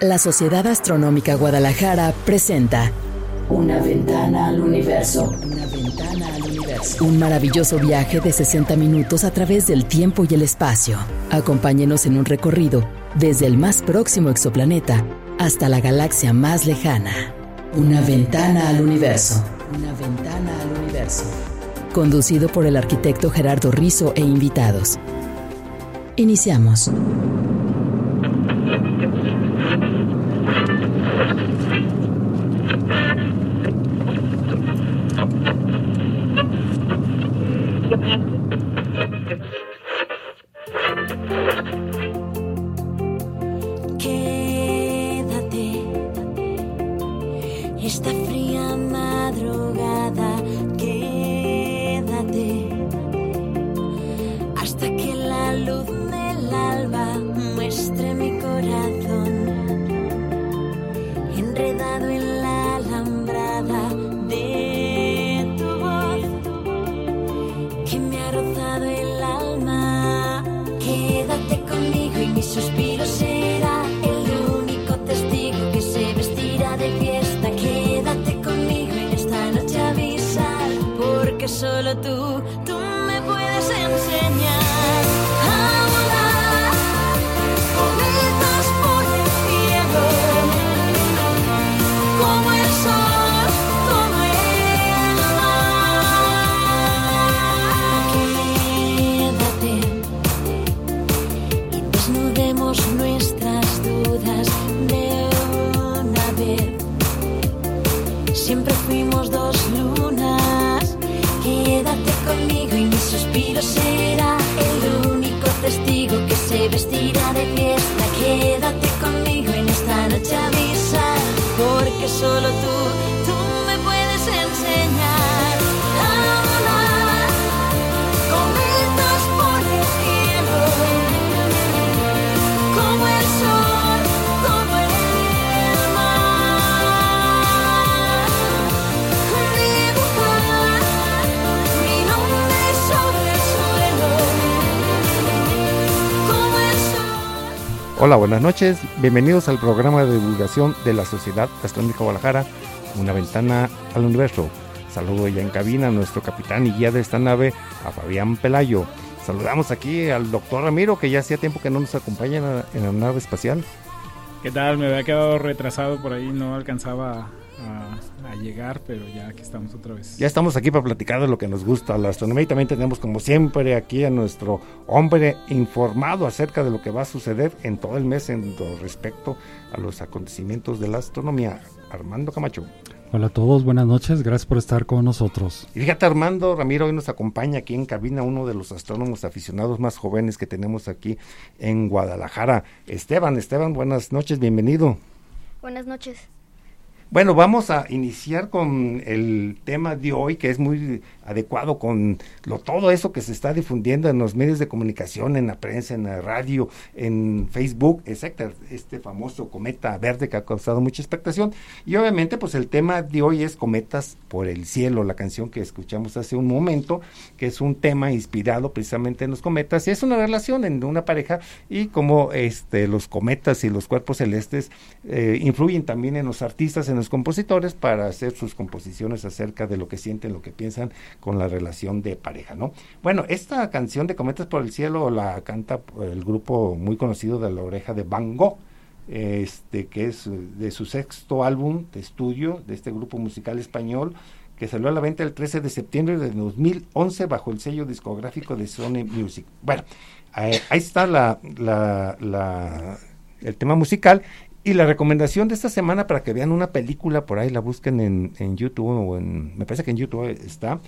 La Sociedad Astronómica Guadalajara presenta Una ventana al universo. Una ventana al universo. Un maravilloso viaje de 60 minutos a través del tiempo y el espacio. Acompáñenos en un recorrido desde el más próximo exoplaneta hasta la galaxia más lejana. Una ventana al universo. Una ventana al universo. Conducido por el arquitecto Gerardo Rizo e invitados. Iniciamos. desnudemos nuestras dudas de una vez. Siempre fuimos dos lunas. Quédate conmigo y mi suspiro será el único testigo que se vestirá de fiesta. Quédate conmigo en esta noche avisa, porque solo tú, tú me puedes enseñar. Hola, buenas noches. Bienvenidos al programa de divulgación de la Sociedad Astronómica Guadalajara, una ventana al universo. Saludo ya en cabina a nuestro capitán y guía de esta nave, a Fabián Pelayo. Saludamos aquí al doctor Ramiro, que ya hacía tiempo que no nos acompaña en la, nave espacial. ¿Qué tal? Me había quedado retrasado por ahí, no alcanzaba a, llegar, pero ya aquí estamos otra vez. Ya estamos aquí para platicar de lo que nos gusta la astronomía y también tenemos como siempre aquí a nuestro hombre informado acerca de lo que va a suceder en todo el mes en respecto a los acontecimientos de la astronomía, Armando Camacho. Hola a todos, buenas noches, gracias por estar con nosotros. Y fíjate Armando Ramiro, hoy nos acompaña aquí en cabina uno de los astrónomos aficionados más jóvenes que tenemos aquí en Guadalajara, Esteban. Esteban, buenas noches, bienvenido. Buenas noches. Bueno, vamos a iniciar con el tema de hoy, que es muy adecuado con lo, todo eso que se está difundiendo en los medios de comunicación, en la prensa, en la radio, en Facebook, etcétera, este famoso cometa verde que ha causado mucha expectación. Y obviamente, pues el tema de hoy es Cometas por el cielo, la canción que escuchamos hace un momento, que es un tema inspirado precisamente en los cometas, y es una relación entre una pareja y cómo este, los cometas y los cuerpos celestes eh, influyen también en los artistas, en los compositores, para hacer sus composiciones acerca de lo que sienten, lo que piensan con la relación de pareja, ¿no? Bueno, esta canción de Cometas por el Cielo la canta el grupo muy conocido de la oreja de Van Gogh, este, que es de su sexto álbum de estudio de este grupo musical español, que salió a la venta el 13 de septiembre de 2011 bajo el sello discográfico de Sony Music. Bueno, ahí está la, la, el tema musical y la recomendación de esta semana para que vean una película, por ahí la busquen en, en YouTube o en, me parece que en YouTube está,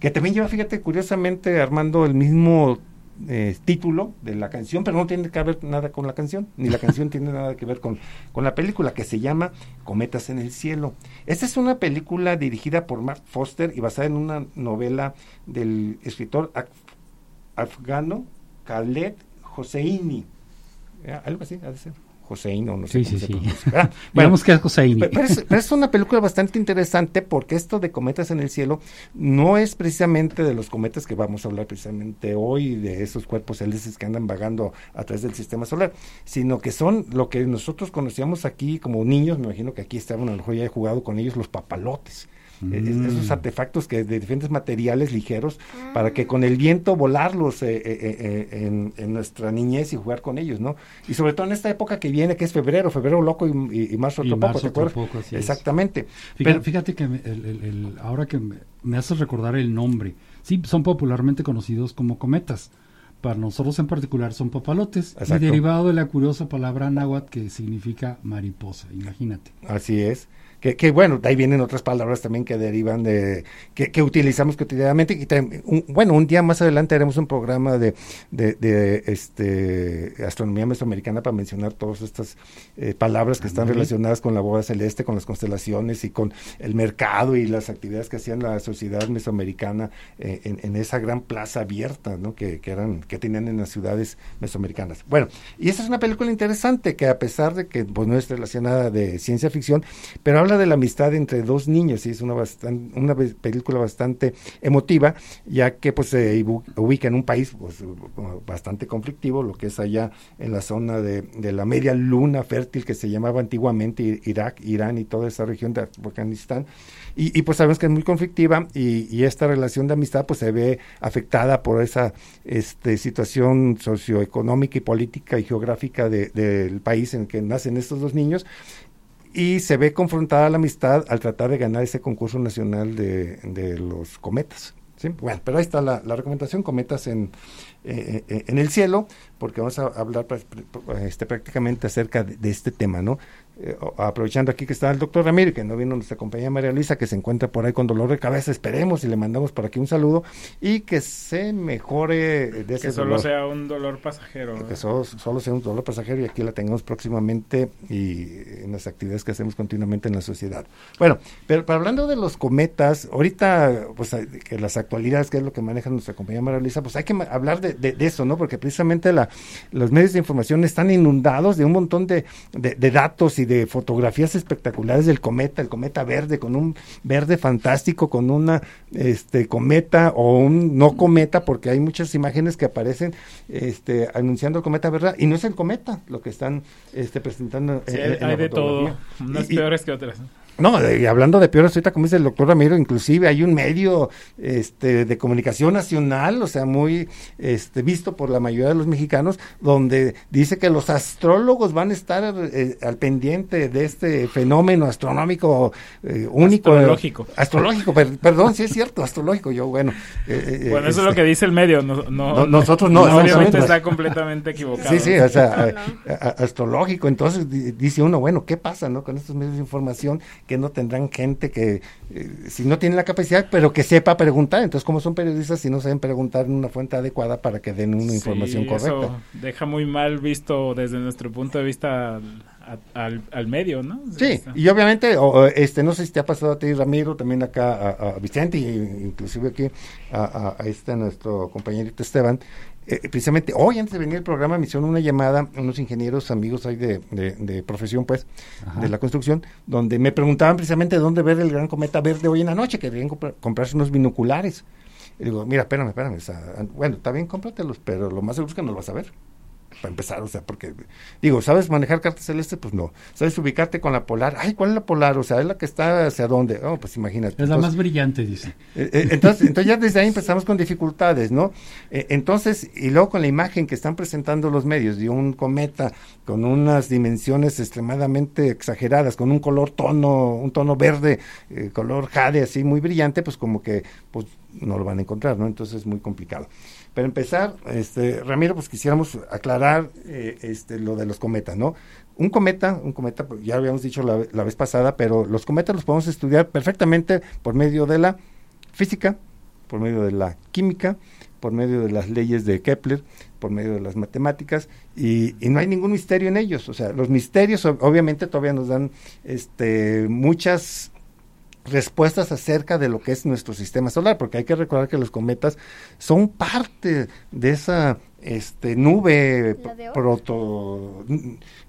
que también lleva, fíjate, curiosamente, Armando, el mismo eh, título de la canción, pero no tiene que ver nada con la canción, ni la canción tiene nada que ver con, con la película, que se llama Cometas en el Cielo. Esta es una película dirigida por Mark Foster y basada en una novela del escritor afgano Khaled Hosseini. Algo así, ha de ser. Hossein o no sé sí, cómo sí, se sí. pronuncia. Digamos que es Hosseini. Pero, es, pero es una película bastante interesante porque esto de cometas en el cielo no es precisamente de los cometas que vamos a hablar precisamente hoy, de esos cuerpos celestes que andan vagando a través del sistema solar, sino que son lo que nosotros conocíamos aquí como niños, me imagino que aquí estaban, a lo mejor ya he jugado con ellos, los papalotes. Es- Esos Mm. artefactos que de diferentes materiales ligeros para que con el viento volarlos eh, eh, eh, en, en nuestra niñez y jugar con ellos, ¿no? Y sobre todo en esta época que viene, que es febrero, febrero loco y, y- y marzo Y otro poco, marzo ¿te otro acuerdas? poco, así es. Exactamente. Fíjate, Pero- fíjate que me- el- el- el- ahora que me, me haces recordar el nombre, sí, son popularmente conocidos como cometas. Para nosotros en particular son papalotes, y derivado de la curiosa palabra náhuatl que significa mariposa, imagínate. Así es. Que, que bueno, de ahí vienen otras palabras también que derivan de, que, que utilizamos cotidianamente. Y un- bueno, un día más adelante haremos un programa de, de, de, este, astronomía mesoamericana para mencionar todas estas eh, palabras que están Ándale. relacionadas con la boda celeste, con las constelaciones y con el mercado y las actividades que hacían la sociedad mesoamericana eh, en, en esa gran plaza abierta, ¿no? Que, que eran, que tenían en las ciudades mesoamericanas. Bueno, y esa es una película interesante que a pesar de que pues, no es relacionada de ciencia ficción, pero habla de la amistad entre dos niños y es una, una película bastante emotiva, ya que pues se ubica en un país pues, bastante conflictivo, lo que es allá en la zona de, de la media luna fértil que se llamaba antiguamente Irak, Irán y toda esa región de Afganistán. Y, y, pues sabemos que es muy conflictiva y, y esta relación de amistad pues se ve afectada por esa este, situación socioeconómica y política y geográfica de- del país en que nacen estos dos niños y se ve confrontada la amistad al tratar de ganar ese concurso nacional de, de los cometas. ¿sí? Bueno, pero ahí está la, recomendación, cometas en, eh, eh, en el cielo, porque vamos a hablar pr- este, prácticamente acerca de este tema, ¿no? Eh, aprovechando aquí que está el doctor Ramírez, que no vino nuestra compañera María Luisa, que se encuentra por ahí con dolor de cabeza, esperemos y le mandamos por aquí un saludo, y que se mejore de ese Que solo dolor. sea un dolor pasajero. Que solo, solo sea un dolor pasajero y aquí la tengamos próximamente y en las actividades que hacemos continuamente en la sociedad. Bueno, pero, pero hablando de los cometas, ahorita, pues que las actualidades, que es lo que maneja nuestra compañera María Luisa, pues hay que hablar de, de- de eso, ¿no? Porque precisamente la, los medios de información están inundados de un montón de- de datos y de fotografías espectaculares del cometa, el cometa verde, con un verde fantástico, con una este cometa o un no cometa, porque hay muchas imágenes que aparecen este anunciando el cometa verde, y no es el cometa lo que están este presentando Sí, en- hay, en hay de todo, unas y- peores que otras. No, y hablando de peores, ahorita como dice el doctor Ramiro, inclusive hay un medio este, de comunicación nacional, o sea, muy este, visto por la mayoría de los mexicanos, donde dice que los astrólogos van a estar eh, al pendiente de este fenómeno astronómico eh, único. Astrológico. astrológico, per- perdón, sí es cierto, astrológico, yo, bueno. eh, eh, Bueno, eso es este, lo que dice el medio. No, no- No, nosotros no, Obviamente está completamente equivocado. Sí, sí, o sea, No, a- a- astrológico. Entonces di- dice uno, bueno, ¿qué pasa no con estos medios de información que no tendrán gente que, eh, si no tienen la capacidad, pero que sepa preguntar? Entonces, como son periodistas, si no saben preguntar en una fuente adecuada para que den una Sí, información eso correcta. deja muy mal visto desde nuestro punto de vista al, al- medio, ¿no? Sí, y obviamente, o- este, no sé si te ha pasado a ti, Ramiro, también acá a, a Vicente, y inclusive aquí a, a- a este nuestro compañerito Esteban. Eh, precisamente hoy, antes de venir al programa, me hicieron una llamada unos ingenieros amigos ahí de, de- de profesión, pues, Ajá. de la construcción, donde me preguntaban precisamente dónde ver el gran cometa verde hoy en la noche, que querían comprar- comprarse unos binoculares. Y digo, mira, espérame, espérame. bueno, está bien, cómpratelos, pero lo más seguro es que no los vas a ver para empezar, o sea, porque digo, ¿sabes manejar cartas celestes? Pues no. ¿Sabes ubicarte con la polar? Ay, ¿cuál es la polar? O sea, es la que está hacia dónde? Oh, pues imagínate. Es la Entonces, más brillante, dice. eh, eh, entonces, entonces ya desde ahí empezamos con dificultades, ¿no? Eh, entonces, y luego con la imagen que están presentando los medios de un cometa con unas dimensiones extremadamente exageradas, con un color tono, un tono verde, color jade así muy brillante, pues como que pues no lo van a encontrar, ¿no? Entonces es muy complicado. Para empezar, este, Ramiro, pues quisiéramos aclarar eh, este, lo de los cometas, ¿no? Un cometa, un cometa, pues, ya habíamos dicho la, la vez pasada, pero los cometas los podemos estudiar perfectamente por medio de la física, por medio de la química, por medio de las leyes de Kepler, por medio de las matemáticas, y, y no hay ningún misterio en ellos. O sea, los misterios ob- obviamente todavía nos dan este, muchas respuestas acerca de lo que es nuestro sistema solar, porque hay que recordar que los cometas son parte de esa este nube proto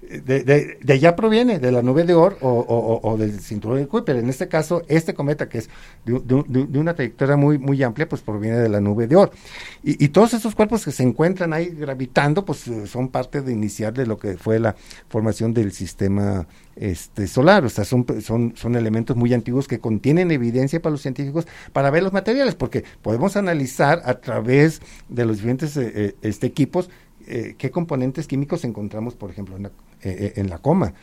de, de, allá proviene de la nube de Oort o, o, del cinturón de Kuiper. En este caso este cometa que es de, una trayectoria muy muy amplia pues proviene de la nube de Oort y, todos esos cuerpos que se encuentran ahí gravitando pues son parte de iniciar de lo que fue la formación del sistema este, solar, o sea, son, son, son elementos muy antiguos que contienen evidencia para los científicos para ver los materiales, porque podemos analizar a través de los diferentes eh, eh, este, equipos eh, qué componentes químicos encontramos, por ejemplo, en la, en la coma,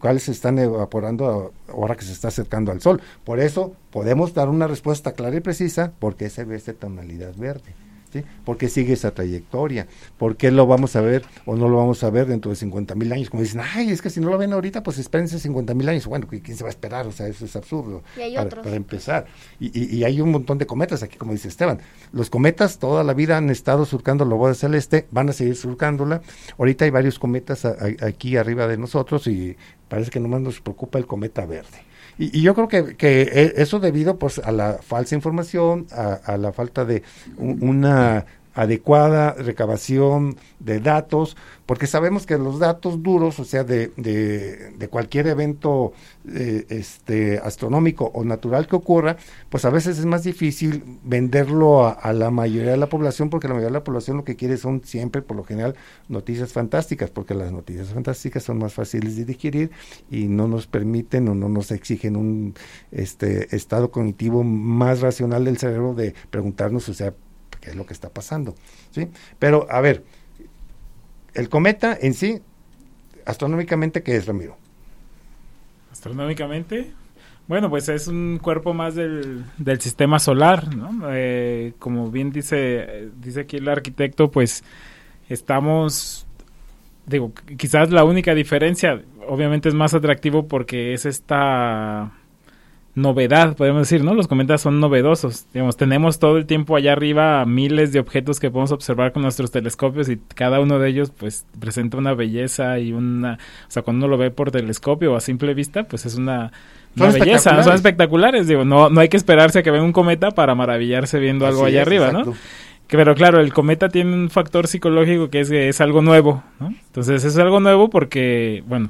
cuáles se están evaporando ahora que se está acercando al Sol. Por eso podemos dar una respuesta clara y precisa porque se ve esta tonalidad verde. ¿Sí? ¿Por qué sigue esa trayectoria? ¿Por qué lo vamos a ver o no lo vamos a ver dentro de 50 mil años? Como dicen, ay, es que si no lo ven ahorita, pues espérense 50 mil años. Bueno, ¿quién se va a esperar? O sea, eso es absurdo. para, empezar. Y, hay un montón de cometas aquí, como dice Esteban. Los cometas toda la vida han estado surcando la boda celeste, van a seguir surcándola. Ahorita hay varios cometas aquí arriba de nosotros y parece que nomás nos preocupa el cometa verde. Y, yo creo que, que, e, eso debido pues a la falsa información, a, la falta de una adecuada recabación de datos, porque sabemos que los datos duros, o sea, de, de, cualquier evento eh, este, astronómico o natural que ocurra, pues a veces es más difícil venderlo a, la mayoría de la población, porque la mayoría de la población lo que quiere son siempre, por lo general, noticias fantásticas, porque las noticias fantásticas son más fáciles de digerir y no nos permiten o no nos exigen un este, estado cognitivo más racional del cerebro de preguntarnos, o sea, es lo que está pasando. ¿sí? Pero, a ver, el cometa en sí, astronómicamente, ¿qué es, Ramiro? Astronómicamente, bueno, pues es un cuerpo más del, del sistema solar, ¿no? Eh, como bien dice, dice aquí el arquitecto, pues estamos, digo, quizás la única diferencia, obviamente es más atractivo porque es esta novedad, podemos decir, ¿no? Los cometas son novedosos. Digamos, tenemos todo el tiempo allá arriba miles de objetos que podemos observar con nuestros telescopios y cada uno de ellos pues presenta una belleza y una, o sea, cuando uno lo ve por telescopio o a simple vista, pues es una, belleza, son espectaculares, digo, no no hay que esperarse a que venga un cometa para maravillarse viendo algo allá arriba, ¿no? Pero claro, el cometa tiene un factor psicológico que es que es algo nuevo, ¿no? Entonces es algo nuevo porque, bueno,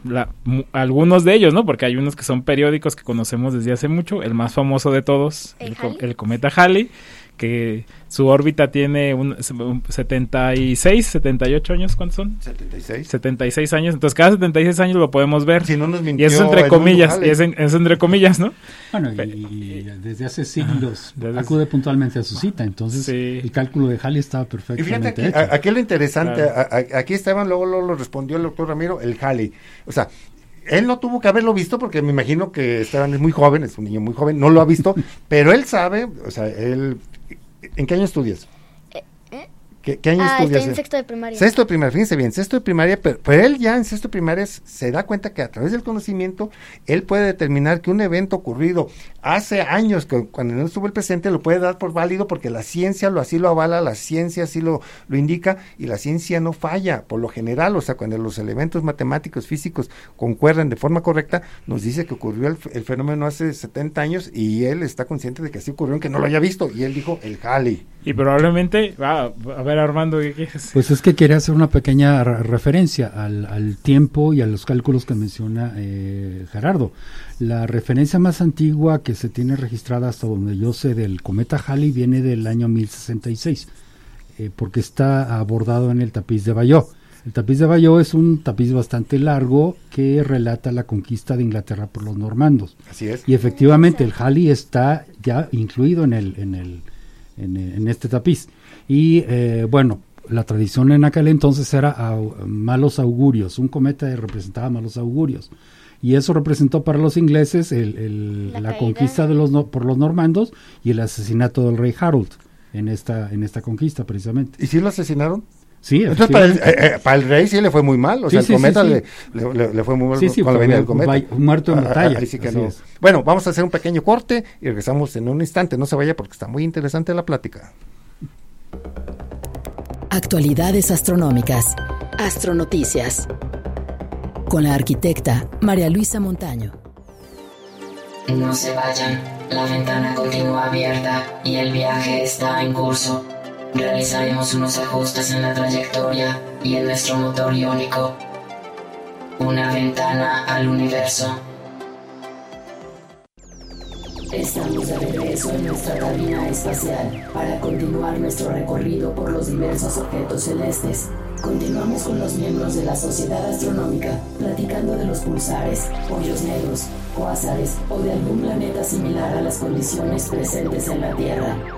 algunos de ellos, ¿no? Porque hay unos que son periódicos que conocemos desde hace mucho. El más famoso de todos, el, el cometa Halley, que su órbita tiene un, 76, 78 años, ¿cuántos son? 76. 76 años, entonces cada 76 años lo podemos ver. Si no nos y eso entre comillas, y es, entre comillas, ¿no? Bueno, y, desde hace siglos acude puntualmente a su cita, entonces el cálculo de Halley estaba perfectamente y fíjate, aquí, lo interesante, aquí Esteban luego, lo respondió el doctor Ramiro, el Halley. O sea, él no tuvo que haberlo visto porque me imagino que Esteban es muy joven, es un niño muy joven, no lo ha visto, pero él sabe, o sea, él ¿En qué año estudias? ¿Qué, año ah, estudias? en sexto de primaria. Sexto de primaria, fíjense bien, sexto de primaria, pero, él ya en sexto de primaria se da cuenta que a través del conocimiento él puede determinar que un evento ocurrido hace años, que cuando no estuvo el presente, lo puede dar por válido porque la ciencia lo así lo avala, la ciencia así lo, lo indica y la ciencia no falla por lo general, o sea, cuando los elementos matemáticos, físicos concuerdan de forma correcta, nos dice que ocurrió el, fenómeno hace 70 años y él está consciente de que así ocurrió, aunque no lo haya visto, y él dijo el Halley. Y probablemente, va, a ver Armando, ¿qué quieres? Pues es que quería hacer una pequeña referencia al, tiempo y a los cálculos que menciona eh, Gerardo. La referencia más antigua que se tiene registrada hasta donde yo sé del cometa Halley viene del año 1066, eh, porque está abordado en el tapiz de Bayeux. El tapiz de Bayeux es un tapiz bastante largo que relata la conquista de Inglaterra por los normandos. Así es. Y efectivamente el Halley está ya incluido en el, en el en, este tapiz. Y eh, bueno, la tradición en aquel entonces era malos augurios, un cometa representaba malos augurios. Y eso representó para los ingleses el, la, conquista de los por los normandos y el asesinato del rey Harold en esta, en esta conquista precisamente. ¿Y si lo asesinaron? Sí, Entonces para el, eh, eh, para el, rey sí le fue muy mal, o sea, el cometa le, le, fue muy mal con la venida del cometa. Muerto en ah, batalla. Bueno, vamos a hacer un pequeño corte y regresamos en un instante, no se vaya porque está muy interesante la plática. Actualidades astronómicas. Astronoticias. Con la arquitecta María Luisa Montaño. No se vayan, la ventana continúa abierta y el viaje está en curso. Realizaremos unos ajustes en la trayectoria y en nuestro motor iónico. Una ventana al universo. Estamos de regreso en nuestra cabina espacial para continuar nuestro recorrido por los diversos objetos celestes. Continuamos con los miembros de la Sociedad Astronómica, platicando de los pulsares, hoyos negros, cuásares o de algún planeta similar a las condiciones presentes en la Tierra.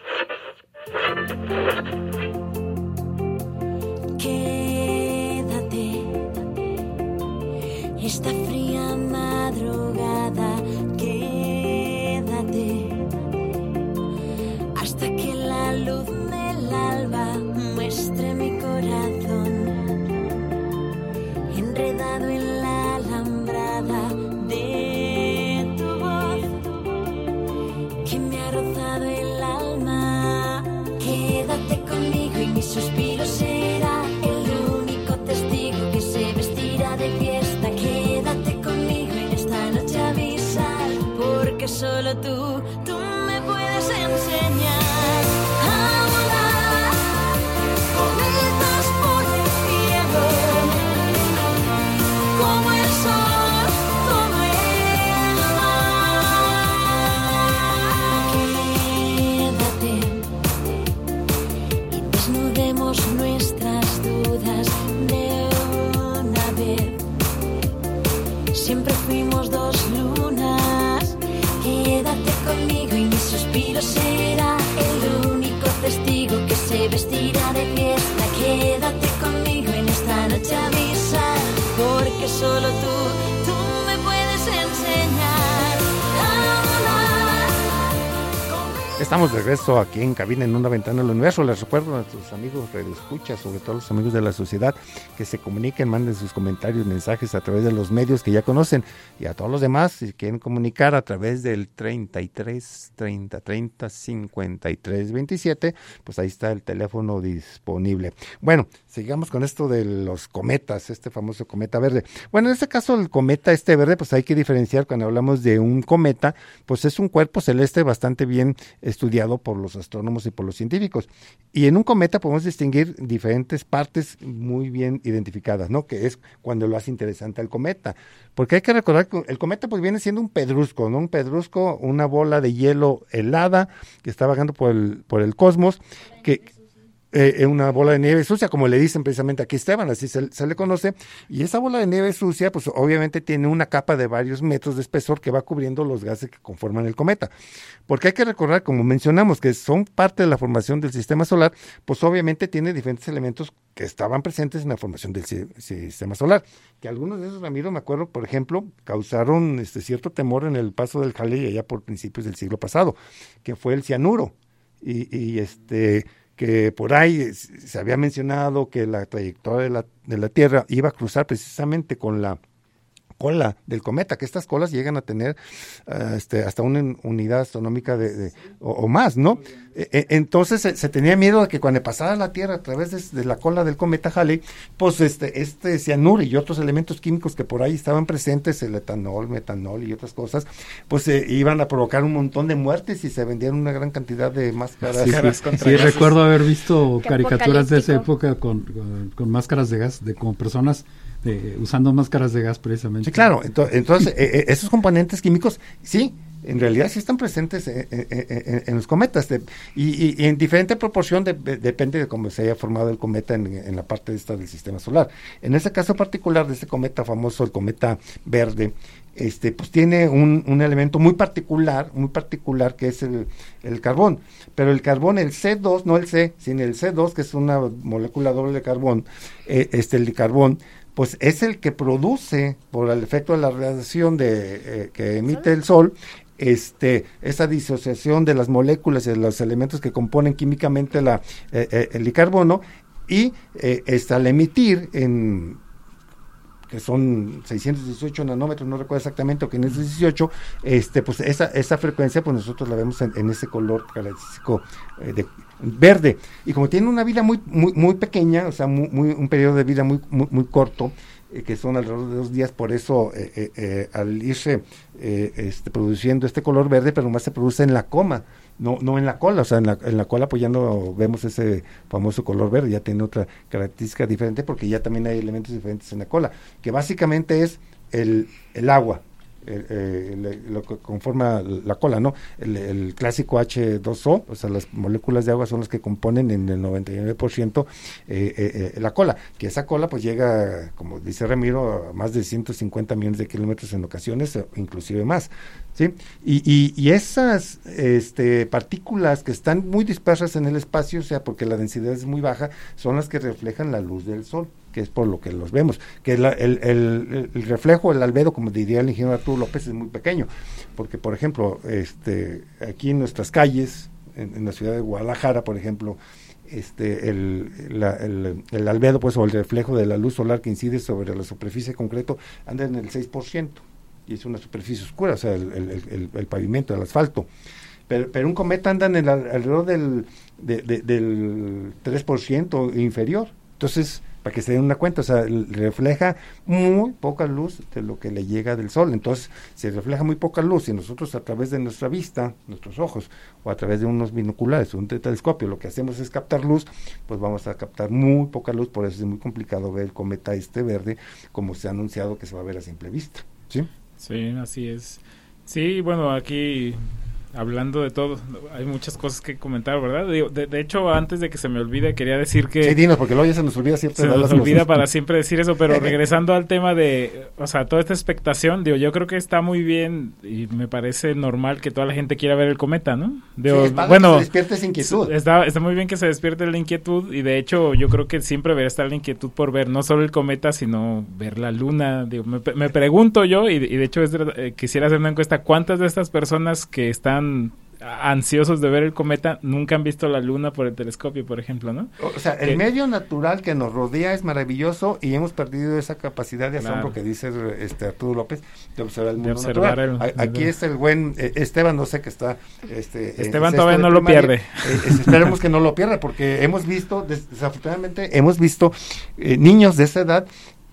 aquí en cabina en una ventana del universo. Les recuerdo a nuestros amigos Escucha, sobre todo los amigos de la sociedad, que se comuniquen, manden sus comentarios, mensajes a través de los medios que ya conocen. Y a todos los demás, si quieren comunicar a través del 33 30 30 53 27, pues ahí está el teléfono disponible. Bueno, sigamos con esto de los cometas, este famoso cometa verde. Bueno, en este caso el cometa este verde, pues hay que diferenciar cuando hablamos de un cometa, pues es un cuerpo celeste bastante bien estudiado por los astrónomos y por los científicos. Y en un cometa podemos distinguir diferentes partes muy bien identificadas, ¿no? Que es cuando lo hace interesante al cometa. Porque hay que recordar que el cometa pues viene siendo un pedrusco, ¿no? Un pedrusco, una bola de hielo helada que está vagando por el, por el cosmos, que eh, una bola de nieve sucia, como le dicen precisamente aquí Esteban, así se, le conoce, y esa bola de nieve sucia, pues obviamente tiene una capa de varios metros de espesor que va cubriendo los gases que conforman el cometa. Porque hay que recordar, como mencionamos, que son parte de la formación del sistema solar, pues obviamente tiene diferentes elementos que estaban presentes en la formación del si sistema solar. Que algunos de esos, Ramiro, me acuerdo, por ejemplo, causaron este cierto temor en el paso del Halley allá por principios del siglo pasado, que fue el cianuro. Y, y este que por ahí se había mencionado que la trayectoria de la, de la Tierra iba a cruzar precisamente con la cola del cometa, que estas colas llegan a tener uh, este, hasta una unidad astronómica de, de o, o, más, ¿no? E, entonces se, se, tenía miedo de que cuando pasara la Tierra a través de, de, la cola del cometa Halley, pues este, este cianuro y otros elementos químicos que por ahí estaban presentes, el etanol, metanol y otras cosas, pues eh, iban a provocar un montón de muertes y se vendían una gran cantidad de máscaras. Sí, sí, sí recuerdo haber visto caricaturas de esa época con, con, con máscaras de gas, de como personas de, usando máscaras de gas precisamente. Claro. Entonces, entonces eh, esos componentes químicos, sí, en realidad sí están presentes en, en, en los cometas y, en diferente proporción de, de, depende de cómo se haya formado el cometa en, la parte esta del sistema solar. En ese caso particular de este cometa famoso, el cometa verde, este, pues tiene un, elemento muy particular, muy particular que es el, carbón. Pero el carbón, el C2, no el C, sino el C2, que es una molécula doble de carbón, eh, este, el carbón, pues es el que produce, por el efecto de la radiación de, eh, que emite el sol, este, esa disociación de las moléculas y de los elementos que componen químicamente la, eh, el carbono y eh, este, al emitir en que son 618 nanómetros, no recuerdo exactamente, o 518, este, pues esa, esa frecuencia, pues nosotros la vemos en, en ese color característico eh, de verde. Y como tiene una vida muy, muy, muy pequeña, o sea, muy, un periodo de vida muy, muy, muy corto, eh, que son alrededor de dos días, por eso eh, eh, al irse este, produciendo este color verde, pero más se produce en la coma, no, no en la cola, o sea, en la, en la cola pues ya no vemos ese famoso color verde, ya tiene otra característica diferente porque ya también hay elementos diferentes en la cola, que básicamente es el, el agua, eh, el- lo que conforma la cola, ¿no? El, clásico H2O, o sea, las moléculas de agua son las que componen en el 99% eh, eh, eh, la cola, que esa cola pues llega, como dice Ramiro, a más de 150 millones de kilómetros en ocasiones, inclusive más, ¿sí? Y, y, y esas este, partículas que están muy dispersas en el espacio, o sea, porque la densidad es muy baja, son las que reflejan la luz del sol que es por lo que los vemos, que la- el, el- el reflejo, el albedo, como diría el ingeniero Arturo López, es muy pequeño, porque por ejemplo, este, aquí en nuestras calles, en, la ciudad de Guadalajara, por ejemplo, este, el, la- el, el albedo, pues, o el reflejo de la luz solar que incide sobre la superficie concreto, anda en el 6%, es una superficie oscura, o sea, el, el- pavimento, el asfalto. Pero, pero un cometa anda en el, al- alrededor del, de- de- del 3% inferior. Entonces, para que se den una cuenta, o sea, refleja muy poca luz de lo que le llega del sol. Entonces, si refleja muy poca luz y nosotros a través de nuestra vista, nuestros ojos, o a través de unos binoculares un telescopio, lo que hacemos es captar luz, pues vamos a captar muy poca luz, por eso es muy complicado ver el cometa este verde, como se ha anunciado que se va a ver a simple vista. ¿Sí? Sí, así es. Sí, bueno, aquí hablando de todo, hay muchas cosas que comentar, ¿verdad? Digo, de, de hecho, antes de que se me olvide, quería decir que... Sí, dinos, porque luego ya se nos olvida siempre se nos las olvida para siempre decir eso, pero regresando al tema de, o sea, toda esta expectación, digo, yo creo que está muy bien y me parece normal que toda la gente quiera ver el cometa, ¿no? Digo, Sí, padre que bueno, se despierte esa inquietud. Está, está muy bien que se despierte la inquietud y de hecho yo creo que siempre debería estar la inquietud por ver no solo el cometa, sino ver la luna. Digo, me, me pregunto yo, y, y de hecho es eh, quisiera hacer una encuesta, ¿cuántas de estas personas que están ansiosos de ver el cometa nunca han visto la luna por el telescopio, por ejemplo, ¿no? O sea, el que- medio natural que nos rodea es maravilloso y hemos perdido esa capacidad de asombro Claro. que dice este Arturo López de observar el mundo observar natural. el- A- Aquí es el buen eh, Esteban, no sé que está. Este, Esteban todavía no lo pierde. Eh, es- esperemos que no lo pierda porque hemos visto, des- desafortunadamente, hemos visto eh, niños de esa edad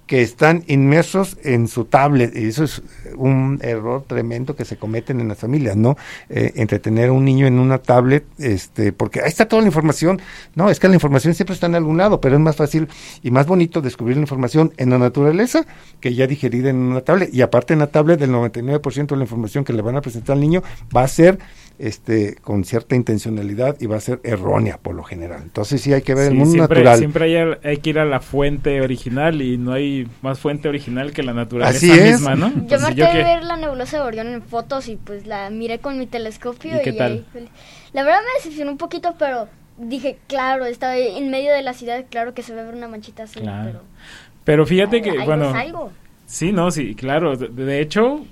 que están inmersos en su tablet y eso es un error tremendo que se cometen en las familias, ¿no? Eh, entretener a un niño en una tablet, este, porque ahí está toda la información, no, es que la información siempre está en algún lado, pero es más fácil y más bonito descubrir la información en la naturaleza que ya digerida en una tablet y aparte en la tablet del 99% de la información que le van a presentar al niño va a ser este con cierta intencionalidad y va a ser errónea por lo general. Entonces sí hay que ver el Sí, mundo siempre, natural. siempre hay, hay que ir a la fuente original y no hay más fuente original que la naturaleza Así es. misma, ¿no? Yo me harté de que- ver la nebulosa de Orión en fotos y pues la miré con mi telescopio. ¿Y qué tal? ahí la verdad me decepcionó un poquito, pero dije, claro, estaba en medio de la ciudad, claro que se ve ver una manchita azul, Claro. pero Pero fíjate que, algo bueno, algo. sí, no, sí, claro. De, de hecho,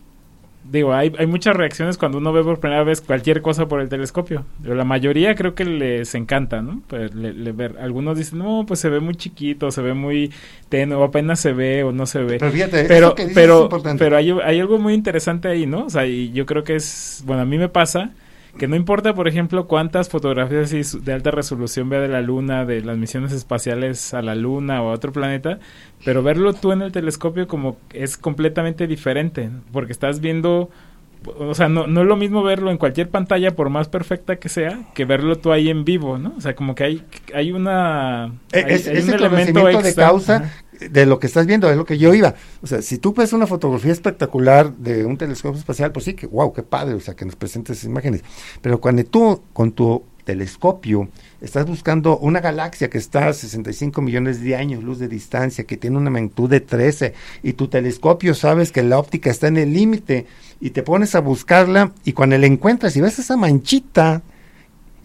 digo, hay, hay muchas reacciones cuando uno ve por primera vez cualquier cosa por el telescopio. Pero la mayoría creo que les encanta, ¿no? Pues, le- le ver. Algunos dicen, no, pues se ve muy chiquito, se ve muy tenue, o apenas se ve o no se ve. Pero fíjate, pero eso que dices es pero importante. pero hay, hay algo muy interesante ahí, ¿no? O sea, y yo creo que es, bueno, a mí me pasa que no importa, por ejemplo, cuántas fotografías de alta resolución vea de la luna, de las misiones espaciales a la luna o a otro planeta, pero verlo tú en el telescopio como es completamente diferente, porque estás viendo o sea, no, no es lo mismo verlo en cualquier pantalla, por más perfecta que sea, que verlo tú ahí en vivo, ¿no? O sea, como que hay, hay una... Eh, hay- es, hay ese un elemento conocimiento de extra. causa Ajá. De lo que estás viendo, es lo que yo iba. O sea, si tú ves una fotografía espectacular de un telescopio espacial, pues sí, que wow, qué padre, o sea, que nos presentes imágenes. Pero cuando tú con tu telescopio estás buscando una galaxia que está a 65 millones de años luz de distancia, que tiene una magnitud de 13, y tu telescopio sabes que la óptica está en el límite, y te pones a buscarla, y cuando la encuentras y ves esa manchita,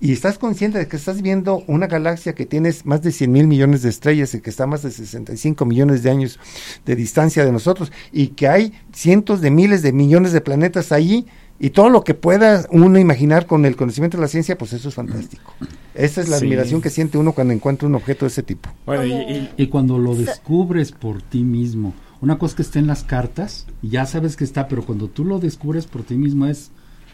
y estás consciente de que estás viendo una galaxia que tiene más de 100 mil millones de estrellas y que está a más de 65 millones de años de distancia de nosotros y que hay cientos de miles de millones de planetas allí y todo lo que pueda uno imaginar con el conocimiento de la ciencia, pues eso es fantástico. Esa es la Sí. admiración que siente uno cuando encuentra un objeto de ese tipo. Bueno, y- y, Y cuando lo descubres por ti mismo una cosa que está en las cartas, ya sabes que está, pero cuando tú lo descubres por ti mismo es,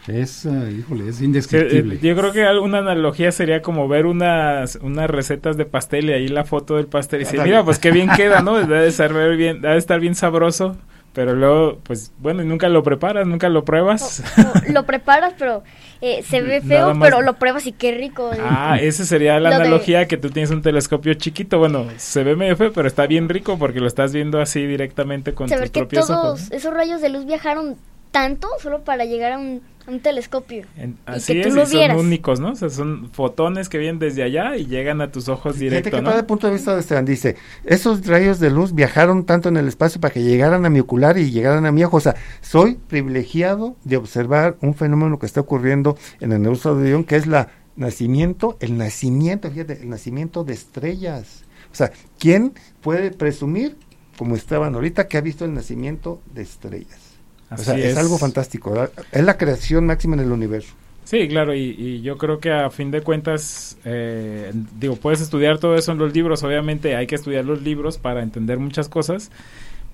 es, eh, híjole, es Que, indescriptible. eh, yo creo que una analogía sería como ver unas, unas recetas de pastel y ahí la foto del pastel y decir, mira, pues qué bien queda, ¿no? Debe de saber bien, debe de estar bien sabroso, pero luego, pues bueno, y nunca lo preparas, nunca lo pruebas. No, lo preparas, pero eh, se ve feo, más. pero lo pruebas y qué rico. eh. Ah, esa sería la Lo de- analogía que tú tienes un telescopio chiquito. Bueno, se ve medio feo, pero está bien rico porque lo estás viendo así directamente con Saber tus que propios todos ojos. esos rayos de luz viajaron tanto solo para llegar a un, a un telescopio. En- y así que tú es, lo y son vieras. únicos, ¿no? O sea, son fotones que vienen desde allá y llegan a tus ojos Fíjate directo, que ¿no? para el punto de vista de Esteban dice, esos rayos de luz viajaron tanto en el espacio para que llegaran a mi ocular y llegaran a mi ojo. O sea, soy privilegiado de observar un fenómeno que está ocurriendo en el negocio de Orión, que es la nacimiento, el nacimiento, fíjate, el nacimiento de estrellas. O sea, ¿quién puede presumir, como Esteban ahorita, que ha visto el nacimiento de estrellas? Así o sea, es. algo fantástico. ¿verdad? Es la creación máxima en el universo. Sí, claro, y, y yo creo que a fin de cuentas, eh, digo, puedes estudiar todo eso en los libros, obviamente hay que estudiar los libros para entender muchas cosas,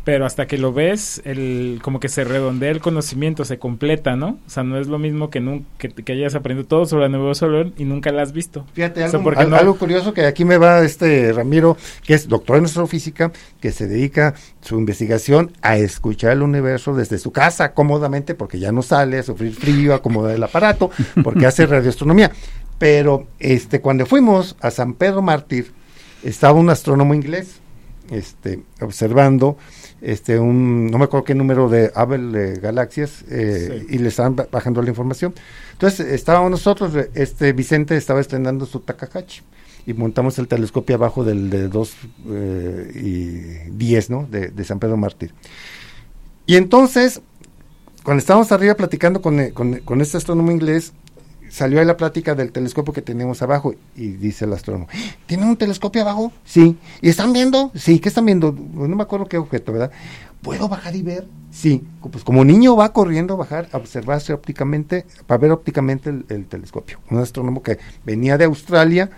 pero hasta que lo ves, el, como que se redondea el conocimiento, se completa, ¿no? O sea, no es lo mismo que, nun- que, que hayas aprendido todo sobre la nebulosa Orión y nunca la has visto. Fíjate, O sea, algo, al- no- algo curioso que aquí me va este Ramiro, que es doctor en astrofísica, que se dedica su investigación a escuchar el universo desde su casa cómodamente, porque ya no sale a sufrir frío, acomodar el aparato, porque hace radioastronomía. Pero este cuando fuimos a San Pedro Mártir, estaba un astrónomo inglés este, observando este un no me acuerdo qué número de Abel eh, galaxias eh, Sí. y le estaban ba- bajando la información. Entonces estábamos nosotros, eh, este Vicente estaba estrenando su Takahashi y montamos el telescopio abajo del de 2 y 10, ¿no? De, de San Pedro Mártir. Y entonces, cuando estábamos arriba platicando con, eh, con, con este astrónomo inglés, salió ahí la plática del telescopio que tenemos abajo y dice el astrónomo, ¿tienen un telescopio abajo? Sí. ¿Y están viendo? Sí. ¿Qué están viendo? Pues no me acuerdo qué objeto, ¿verdad? ¿Puedo bajar y ver? Sí. Pues como niño va corriendo a bajar a observarse ópticamente, para ver ópticamente el, el telescopio. Un astrónomo que venía de Australia,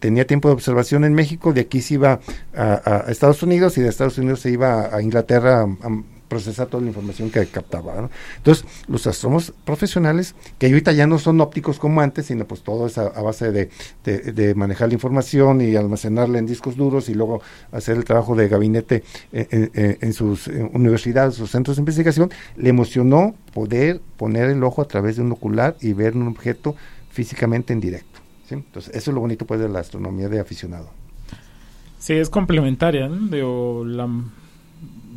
tenía tiempo de observación en México, de aquí se iba a, a Estados Unidos y de Estados Unidos se iba a, a Inglaterra a procesar toda la información que captaba. Entonces, los astrónomos profesionales, que ahorita ya no son ópticos como antes, sino pues todo es a, base de, de, de manejar la información y almacenarla en discos duros y luego hacer el trabajo de gabinete en sus universidades, sus centros de investigación, le emocionó poder poner el ojo a través de un ocular y ver un objeto físicamente en directo. Entonces, eso es lo bonito pues de la astronomía de aficionado. Sí, es complementaria, ¿no? Digo, la,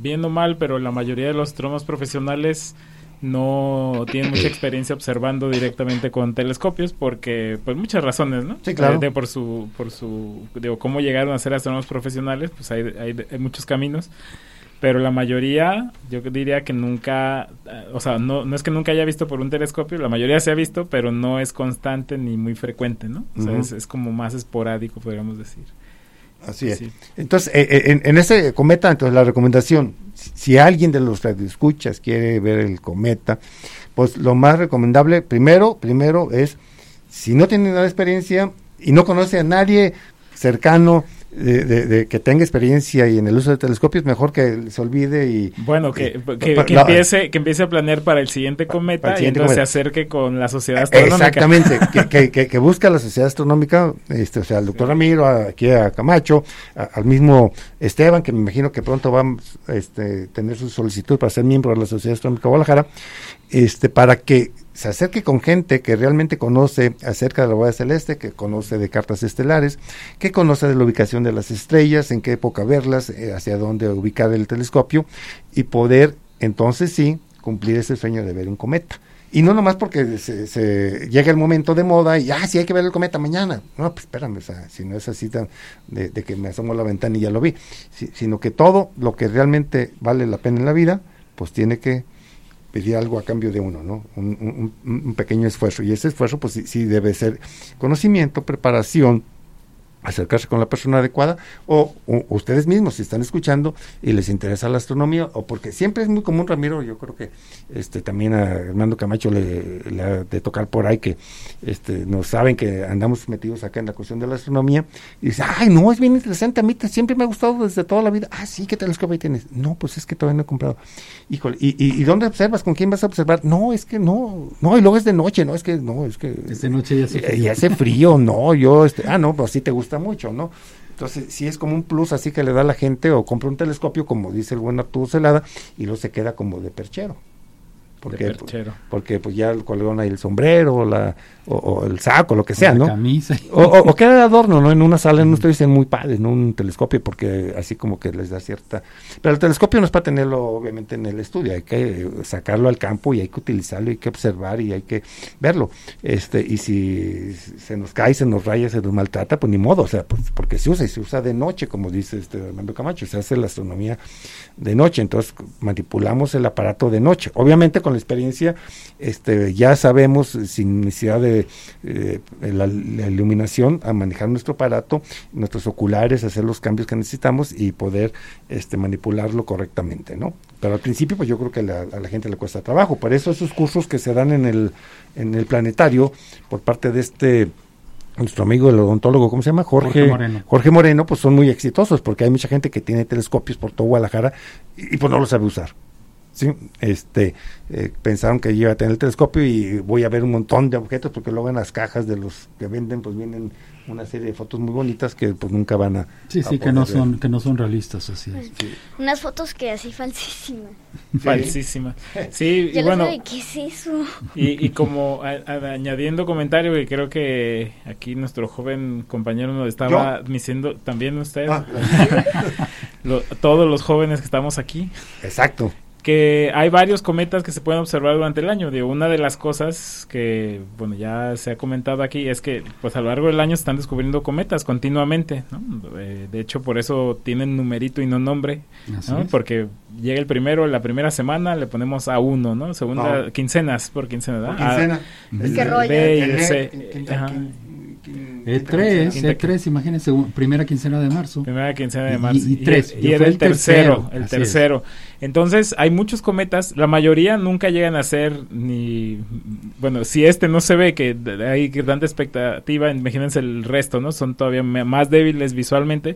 viendo mal, pero la mayoría de los astrónomos profesionales no tienen mucha experiencia observando directamente con telescopios porque pues muchas razones, ¿no? Sí, claro. De, por su por su digo cómo llegaron a ser astrónomos profesionales, pues hay, hay, hay muchos caminos. Pero la mayoría, yo diría que nunca, eh, o sea, no, no es que nunca haya visto por un telescopio, la mayoría se ha visto, pero no es constante ni muy frecuente, ¿no? O sea, es, es como más esporádico, podríamos decir. Así es. Sí. Entonces, eh, eh, en, en ese cometa, entonces la recomendación, si, si alguien de los radioescuchas quiere ver el cometa, pues lo más recomendable, primero, primero es, si no tiene nada de experiencia y no conoce a nadie cercano de, de- de que tenga experiencia y en el uso de telescopios, mejor que se olvide y... Bueno, que, eh, que, empiece, que empiece a planear para el siguiente cometa para el siguiente y entonces cometa. se acerque con la sociedad astronómica. Exactamente, que, busca la sociedad astronómica, este, o sea, al doctor Ramiro, a- aquí a Camacho, a- al mismo Esteban, que me imagino que pronto va a este, tener su solicitud para ser miembro de la Sociedad Astronómica de Guadalajara, este, para que se acerque con gente que realmente conoce acerca de la boda celeste, que conoce de cartas estelares, que conoce de la ubicación de las estrellas, en qué época verlas, eh, hacia dónde ubicar el telescopio y poder entonces sí cumplir ese sueño de ver un cometa. Y no nomás porque se, se llega el momento de moda y, ah, sí, hay que ver el cometa mañana. No, pues espérame, o sea, si no es así de, de que me asomo a la ventana y ya lo vi, si- sino que todo lo que realmente vale la pena en la vida, pues tiene que pedir algo a cambio de uno, ¿no? Un, un- un- pequeño esfuerzo. Y ese esfuerzo, pues sí, sí debe ser conocimiento, preparación acercarse con la persona adecuada o, ustedes mismos si están escuchando y les interesa la astronomía o porque siempre es muy común Ramiro yo creo que este también a Hernando Camacho le, le ha de tocar por ahí que este nos saben que andamos metidos acá en la cuestión de la astronomía y dice ay no es bien interesante a mí te- siempre me ha gustado desde toda la vida ah sí qué telescopio ahí tienes no pues es que todavía no he comprado híjole y, y, y dónde observas con quién vas a observar no es que no no y luego es de noche no es que no es que Es de noche y hace eh, frío. y hace frío, no, yo, este, ah, no, pues sí te gusta mucho, ¿no? Entonces, sí es como un plus así que le da a la gente o compra un telescopio, como dice el buen Arturo Celada, y luego se queda como de perchero. Porque, De perchero. porque pues ya colgaron ahí el sombrero la, o, o el saco, lo que sea, La ¿no? camisa. O, o, o queda de adorno, ¿no? En una sala, en ustedes dicen muy padre, ¿no? Un telescopio, porque así como que les da cierta... Pero el telescopio no es para tenerlo, obviamente, en el estudio, hay que sacarlo al campo y hay que utilizarlo, hay que observar y hay que verlo. este Y si se nos cae, se nos raya, se nos maltrata, pues ni modo, o sea, pues, porque se usa y se usa de noche, como dice este Armando Camacho, se hace la astronomía de noche, entonces manipulamos el aparato de noche. Obviamente con la experiencia este, ya sabemos, sin necesidad de eh, la, la iluminación, a manejar nuestro aparato, nuestros oculares, hacer los cambios que necesitamos y poder este, manipularlo correctamente, ¿no? Pero al principio, pues yo creo que la- a la gente le cuesta trabajo. Por eso esos cursos que se dan en el, en el planetario por parte de este nuestro amigo el odontólogo, ¿cómo se llama? Jorge, Jorge Moreno. Jorge Moreno, pues son muy exitosos porque hay mucha gente que tiene telescopios por todo Guadalajara y, y, pues no lo sabe usar. Sí, este, eh, pensaron que yo iba a tener el telescopio y voy a ver un montón de objetos porque luego en las cajas de los que venden pues vienen una serie de fotos muy bonitas que pues nunca van a Sí, a sí, que no ver. son, que no son realistas, así es. Unas fotos que así falsísimas. Falsísima. Sí, y bueno, ¿qué es eso? y, y como a- a- añadiendo comentario que creo que aquí nuestro joven compañero nos estaba diciendo, también usted, Ah, lo- todos los jóvenes que estamos aquí, exacto. Que hay varios cometas que se pueden observar durante el año. Digo, una de las cosas que, bueno, ya se ha comentado aquí es que, pues a lo largo del año se están descubriendo cometas continuamente, ¿no? Eh, de hecho, por eso tienen numerito y no nombre, Así ¿no? es. Porque llega el primero, la primera semana le ponemos a uno, ¿no? Segunda, Ah. quincenas, por quincena, ¿verdad? Por quincena. A, Qué rollo. B y C. quin- quinta- Ajá. quin- quin- E3, Quinta- E3, imagínense, primera quincena de marzo. Primera quincena de Y- marzo. y tres. Y, era el tercero, tercero, el tercero. Entonces, hay muchos cometas, la mayoría nunca llegan a ser ni... Bueno, si este no se ve, que hay tanta expectativa, imagínense el resto, ¿no? Son todavía más débiles visualmente.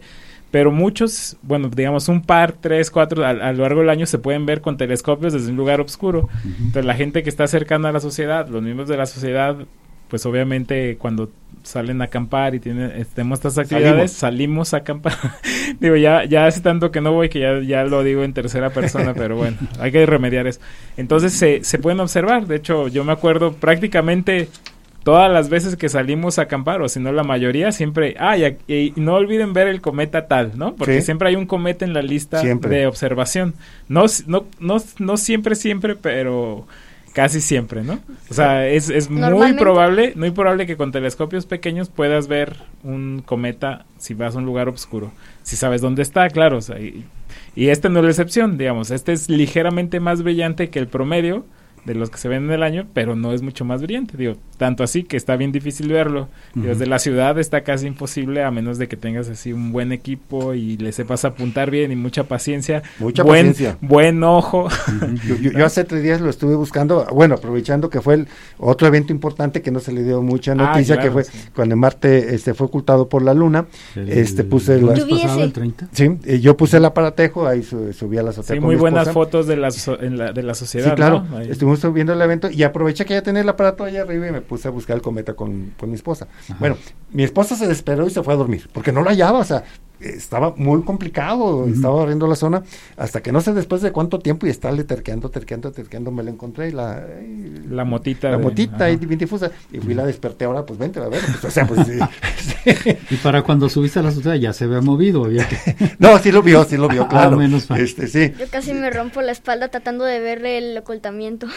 Pero muchos, bueno, digamos un par, tres, cuatro, a, a lo largo del año se pueden ver con telescopios desde un lugar oscuro. Entonces la gente que está cercana a la sociedad, los miembros de la sociedad, pues obviamente cuando salen a acampar y tienen, tenemos estas actividades, salimos, a acampar. digo, ya, ya hace tanto que no voy que ya, ya lo digo en tercera persona, pero bueno, hay que remediar eso. Entonces se, se pueden observar, de hecho yo me acuerdo prácticamente todas las veces que salimos a acampar, o si no la mayoría, siempre, ah, y, no olviden ver el cometa tal, ¿no? Porque Sí. siempre hay un cometa en la lista Siempre. de observación. No, no, no, no siempre, siempre, pero casi siempre, ¿no? O sea, es, es muy probable, muy probable que con telescopios pequeños puedas ver un cometa si vas a un lugar oscuro. Si sabes dónde está, claro. o sea, y, y este no es la excepción, digamos. Este es ligeramente más brillante que el promedio de los que se ven en el año, pero no es mucho más brillante. Digo, tanto así que está bien difícil verlo. Digo, Ujú. Desde la ciudad está casi imposible a menos de que tengas así un buen equipo y le sepas apuntar bien y mucha paciencia. Mucha buen, paciencia. Buen ojo. Yo, yo- yo hace tres días lo estuve buscando, bueno, aprovechando que fue el otro evento importante que no se le dio mucha Ah, noticia, claro, que fue sí. cuando Marte este, fue ocultado por la Luna. El- este puse el pasado, el 30. Sí, eh, yo puse el aparatejo, ahí su- subí a la azotea Sí, con muy mi buenas fotos de la, so- en la, de la sociedad. Sí, claro. ¿no? Ahí. Estuvimos viendo el evento y aproveché que ya tenía el aparato allá arriba y me puse a buscar el cometa con, con mi esposa. Ajá. Bueno, mi esposa se desesperó y se fue a dormir porque no lo hallaba, o sea, estaba muy complicado, estaba barriendo la zona, hasta que no sé después de cuánto tiempo y estarle terqueando, terqueando, terqueando, me la encontré y la... La motita La de- motita ajá. ahí bien difusa. Y fui y la desperté ahora, pues vente a ver. Pues, o sea, pues sí. Y para cuando subiste a la azotea ya se había movido, había que... No, sí lo vio, sí lo vio, Ah, claro. menos mal. Este, sí. Yo casi me rompo la espalda tratando de ver el ocultamiento.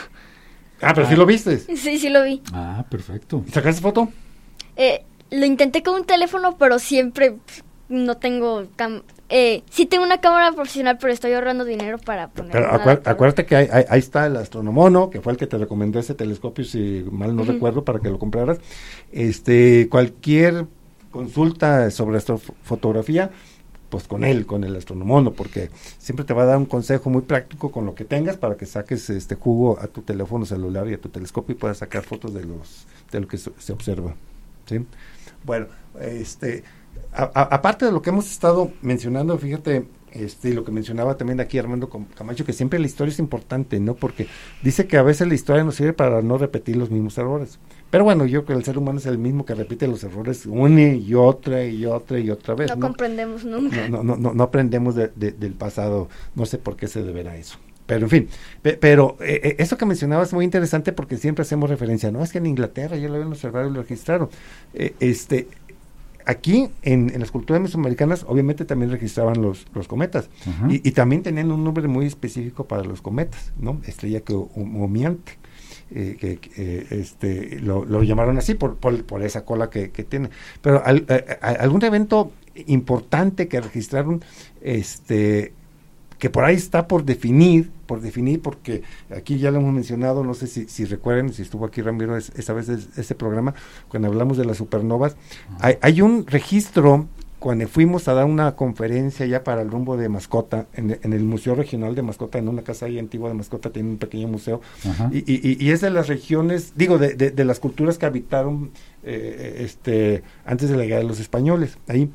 Ah, pero sí lo viste. Sí, sí lo vi. Ah, perfecto. ¿Sacaste foto? Eh, lo intenté con un teléfono, pero siempre pf, no tengo... cam- eh, sí tengo una cámara profesional, pero estoy ahorrando dinero para poner... Pero acuérdate que ahí, está el astronomono, que fue el que te recomendó ese telescopio, si mal no recuerdo, para que lo compraras. Este, cualquier consulta sobre astrofotografía, pues con él, con el astronomono, porque siempre te va a dar un consejo muy práctico con lo que tengas para que saques este jugo a tu teléfono celular y a tu telescopio y puedas sacar fotos de los de lo que se, se observa. ¿sí? Bueno, este, aparte de lo que hemos estado mencionando, fíjate, este, y lo que mencionaba también aquí Armando Camacho, que siempre la historia es importante, ¿no? Porque dice que a veces la historia nos sirve para no repetir los mismos errores. Pero bueno, yo creo que el ser humano es el mismo que repite los errores una y otra y otra y otra vez. No ¿no? comprendemos nunca. no, no, no, no aprendemos de- de- del pasado, no sé por qué se deberá eso. Pero en fin, pe- pero eh, eh, eso que mencionabas es muy interesante porque siempre hacemos referencia, no es que en Inglaterra ya lo habían observado y lo registraron. Eh, este, aquí en, en las culturas mesoamericanas obviamente también registraban los, los cometas y, y también tenían un nombre muy específico para los cometas, ¿no? Estrella que humeante. eh, que, eh, este, lo, lo llamaron así por, por, por esa cola que, que tiene. Pero al- eh, a- algún evento importante que registraron, este, que por ahí está por definir, por definir, porque aquí ya lo hemos mencionado, no sé si, si recuerden, si estuvo aquí Ramiro es- esa vez es- ese programa, cuando hablamos de las supernovas, hay, hay un registro cuando fuimos a dar una conferencia ya para el rumbo de mascota en, en el Museo Regional de Mascota, en una casa ahí antigua de mascota, tiene un pequeño museo, y, y- y es de las regiones, digo, de, de- de las culturas que habitaron eh, este antes de la llegada de los españoles, ahí.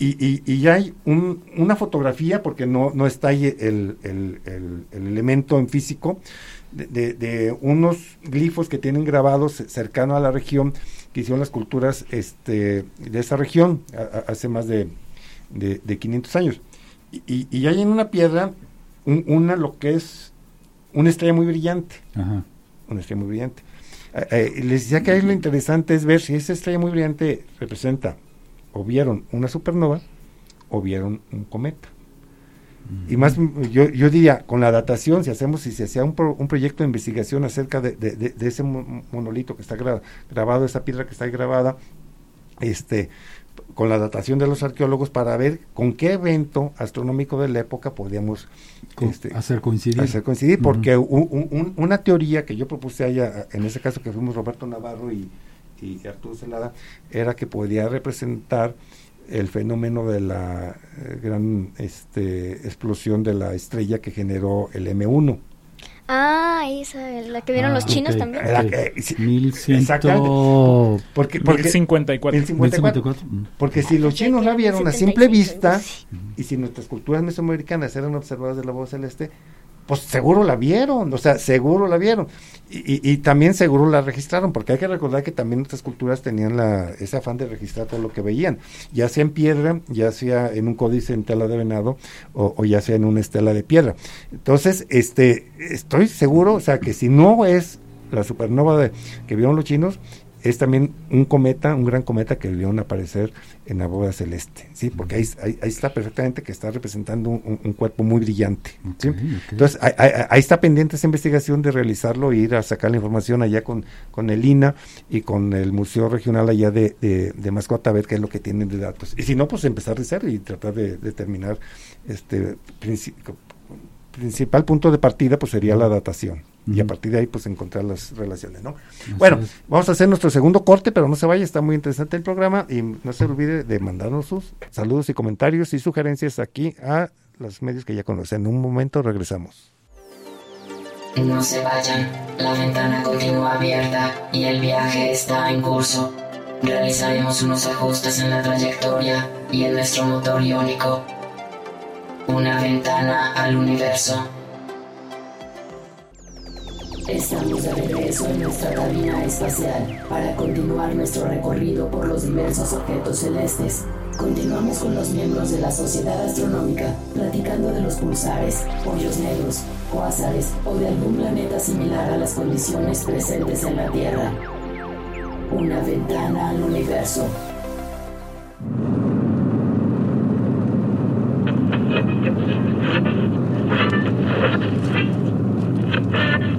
Y, y- y ya hay un- una fotografía, porque no, no está ahí el, el- el- el elemento en físico, de, de- de unos glifos que tienen grabados cercano a la región, que hicieron las culturas este, de esa región a- a- hace más de, de, de 500 años. Y, y- y hay en una piedra un- una lo que es una estrella muy brillante Ajá. una estrella muy brillante. Eh, eh, les decía que ahí lo interesante es ver si esa estrella muy brillante representa o vieron una supernova o vieron un cometa. Y más, yo, yo diría, con la datación, si hacemos, si se hacía un, pro- un proyecto de investigación acerca de, de- de- de ese mo- monolito que está gra- grabado, esa piedra que está ahí grabada, este, con la datación de los arqueólogos para ver con qué evento astronómico de la época podíamos este, hacer coincidir. hacer coincidir, porque un- una teoría que yo propuse allá, en ese caso que fuimos Roberto Navarro y, y Arturo Celada, era que podía representar el fenómeno de la eh, gran este, explosión de la estrella que generó el M1. Ah, esa, la que vieron Ah, los chinos ok. también. Ok. que- sí, 1100. Exactamente. Porque, porque, 1054. 1054. 1054. Mm. porque si los chinos la vieron a 75, simple vista, y si nuestras culturas mesoamericanas eran observadas de la voz celeste, pues seguro la vieron, o sea, seguro la vieron. Y, y- también seguro la registraron, porque hay que recordar que también nuestras culturas tenían ese afán de registrar todo lo que veían, ya sea en piedra, ya sea en un códice en tela de venado, o, o ya sea en una estela de piedra. Entonces, este, estoy seguro, o sea, que si no es la supernova que vieron los chinos, es también un cometa, un gran cometa que vieron aparecer en la bóveda celeste, ¿sí? Porque ahí, ahí, ahí está perfectamente que está representando un, cuerpo muy brillante, ¿sí? Entonces, ahí, está pendiente esa investigación de realizarlo, e ir a sacar la información allá con, con el INA y con el Museo Regional allá de, de, de Mascota a ver qué es lo que tienen de datos. Y si no, pues empezar de cero y tratar de determinar este princi- principal punto de partida pues sería la datación y a partir de ahí pues encontrar las relaciones, ¿no? Bueno, es. vamos a hacer nuestro segundo corte, pero no se vaya, está muy interesante el programa y no se olvide de mandarnos sus saludos y comentarios y sugerencias aquí a los medios que ya conocen. En un momento regresamos. No se vayan, la ventana continúa abierta y el viaje está en curso. Realizaremos unos ajustes en la trayectoria y en nuestro motor iónico. Una ventana al universo. Estamos de regreso en nuestra cabina espacial para continuar nuestro recorrido por los diversos objetos celestes. Continuamos con los miembros de la Sociedad Astronómica platicando de los pulsares, hoyos negros, cuásares o de algún planeta similar a las condiciones presentes en la Tierra. Una ventana al universo.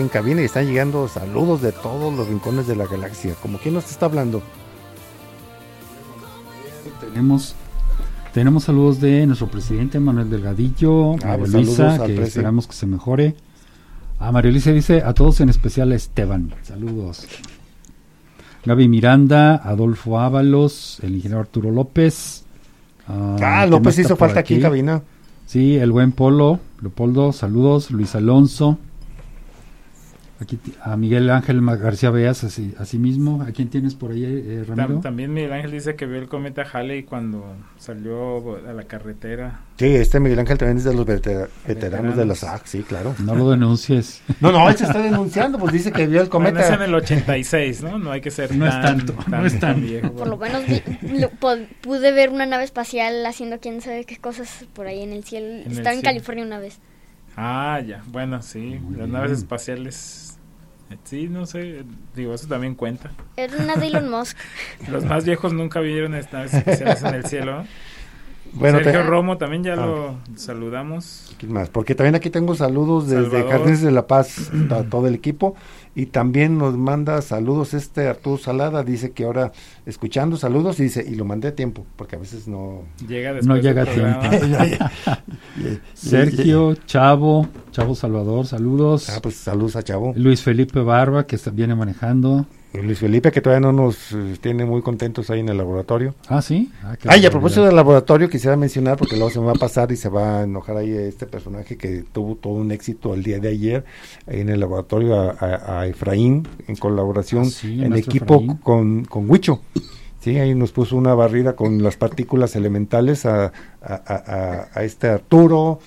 aquí en cabina y están llegando saludos de todos los rincones de la galaxia. ¿Como quién nos está hablando? Tenemos tenemos saludos de nuestro presidente Manuel Delgadillo, Ah, a pues, Luisa, que presi. esperamos que se mejore. A María Luisa dice, a todos en especial a Esteban. Saludos. Gaby Miranda, Adolfo Ábalos, el ingeniero Arturo López. Ah, ¿quién más López hizo falta aquí en cabina. Sí, el buen Polo, Leopoldo, saludos. Luis Alonso. Aquí a Miguel Ángel García Beas, así, así mismo. ¿A quién tienes por ahí, eh, Ramiro? también Miguel Ángel dice que vio el cometa Halley cuando salió a la carretera. Sí, este Miguel Ángel también es de los vetera- veteranos de la. SAC, sí, claro. No lo denuncies. No, no, él se está denunciando, pues dice que vio el Bueno, es en cometa. el 86, ¿no? No hay que ser No es tan, tanto, tan- no es tan viejo. Por lo menos pude ver una nave espacial haciendo quién sabe qué cosas por ahí en el cielo. el Estaba en cielo. California una vez. Ah, ya. Bueno, sí. Muy las bien. naves espaciales. Sí, no sé. Digo, eso también cuenta. Era una de Elon Musk. Los más viejos nunca vieron estas naves espaciales en el cielo. Bueno, Sergio te- Romo también ya Ah. lo saludamos. ¿Quién más? Porque también aquí tengo saludos desde Salvador. Jardines de la Paz a todo el equipo y también nos manda saludos este Arturo Salada, dice que ahora escuchando saludos y dice, y lo mandé a tiempo, porque a veces no... Llega después No llega a tiempo. Sergio, Chavo, Chavo Salvador, saludos. Ah, pues saludos a Chavo. Luis Felipe Barba, que está, viene manejando. Luis Felipe, que todavía no nos eh, tiene muy contentos ahí en el laboratorio. Ah, sí. Ah, a propósito del laboratorio, quisiera mencionar, porque luego se me va a pasar y se va a enojar ahí este personaje que tuvo todo un éxito el día de ayer en el laboratorio a, a- a Efraín, en colaboración Ah, sí, en equipo Efraín. con, con Huicho. Sí, ahí nos puso una barrida con las partículas elementales a- a este Arturo,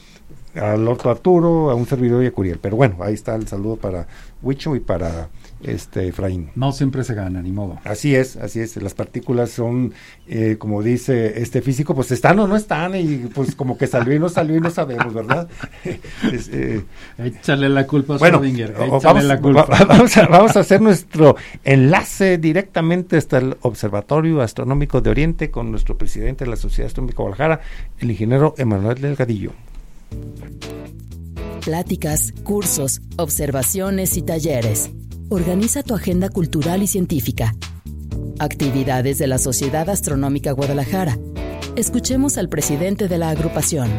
al otro Arturo, a un servidor y a Curiel. Pero bueno, ahí está el saludo para Huicho y para este Efraín. No siempre se gana, ni modo. Así es, así es. Las partículas son, eh, como dice este físico, pues están o no están, y pues como que salió y no salió y no sabemos, ¿verdad? Es, eh, Échale la culpa a bueno, Schrödinger, o- échale vamos, la culpa. va- vamos a, vamos a hacer nuestro enlace directamente hasta el Observatorio Astronómico de Oriente con nuestro presidente de la Sociedad Astronómica Guadalajara, el ingeniero Emanuel Delgadillo. Pláticas, cursos, observaciones y talleres. Organiza tu agenda cultural y científica. Actividades de la Sociedad Astronómica Guadalajara. Escuchemos al presidente de la agrupación.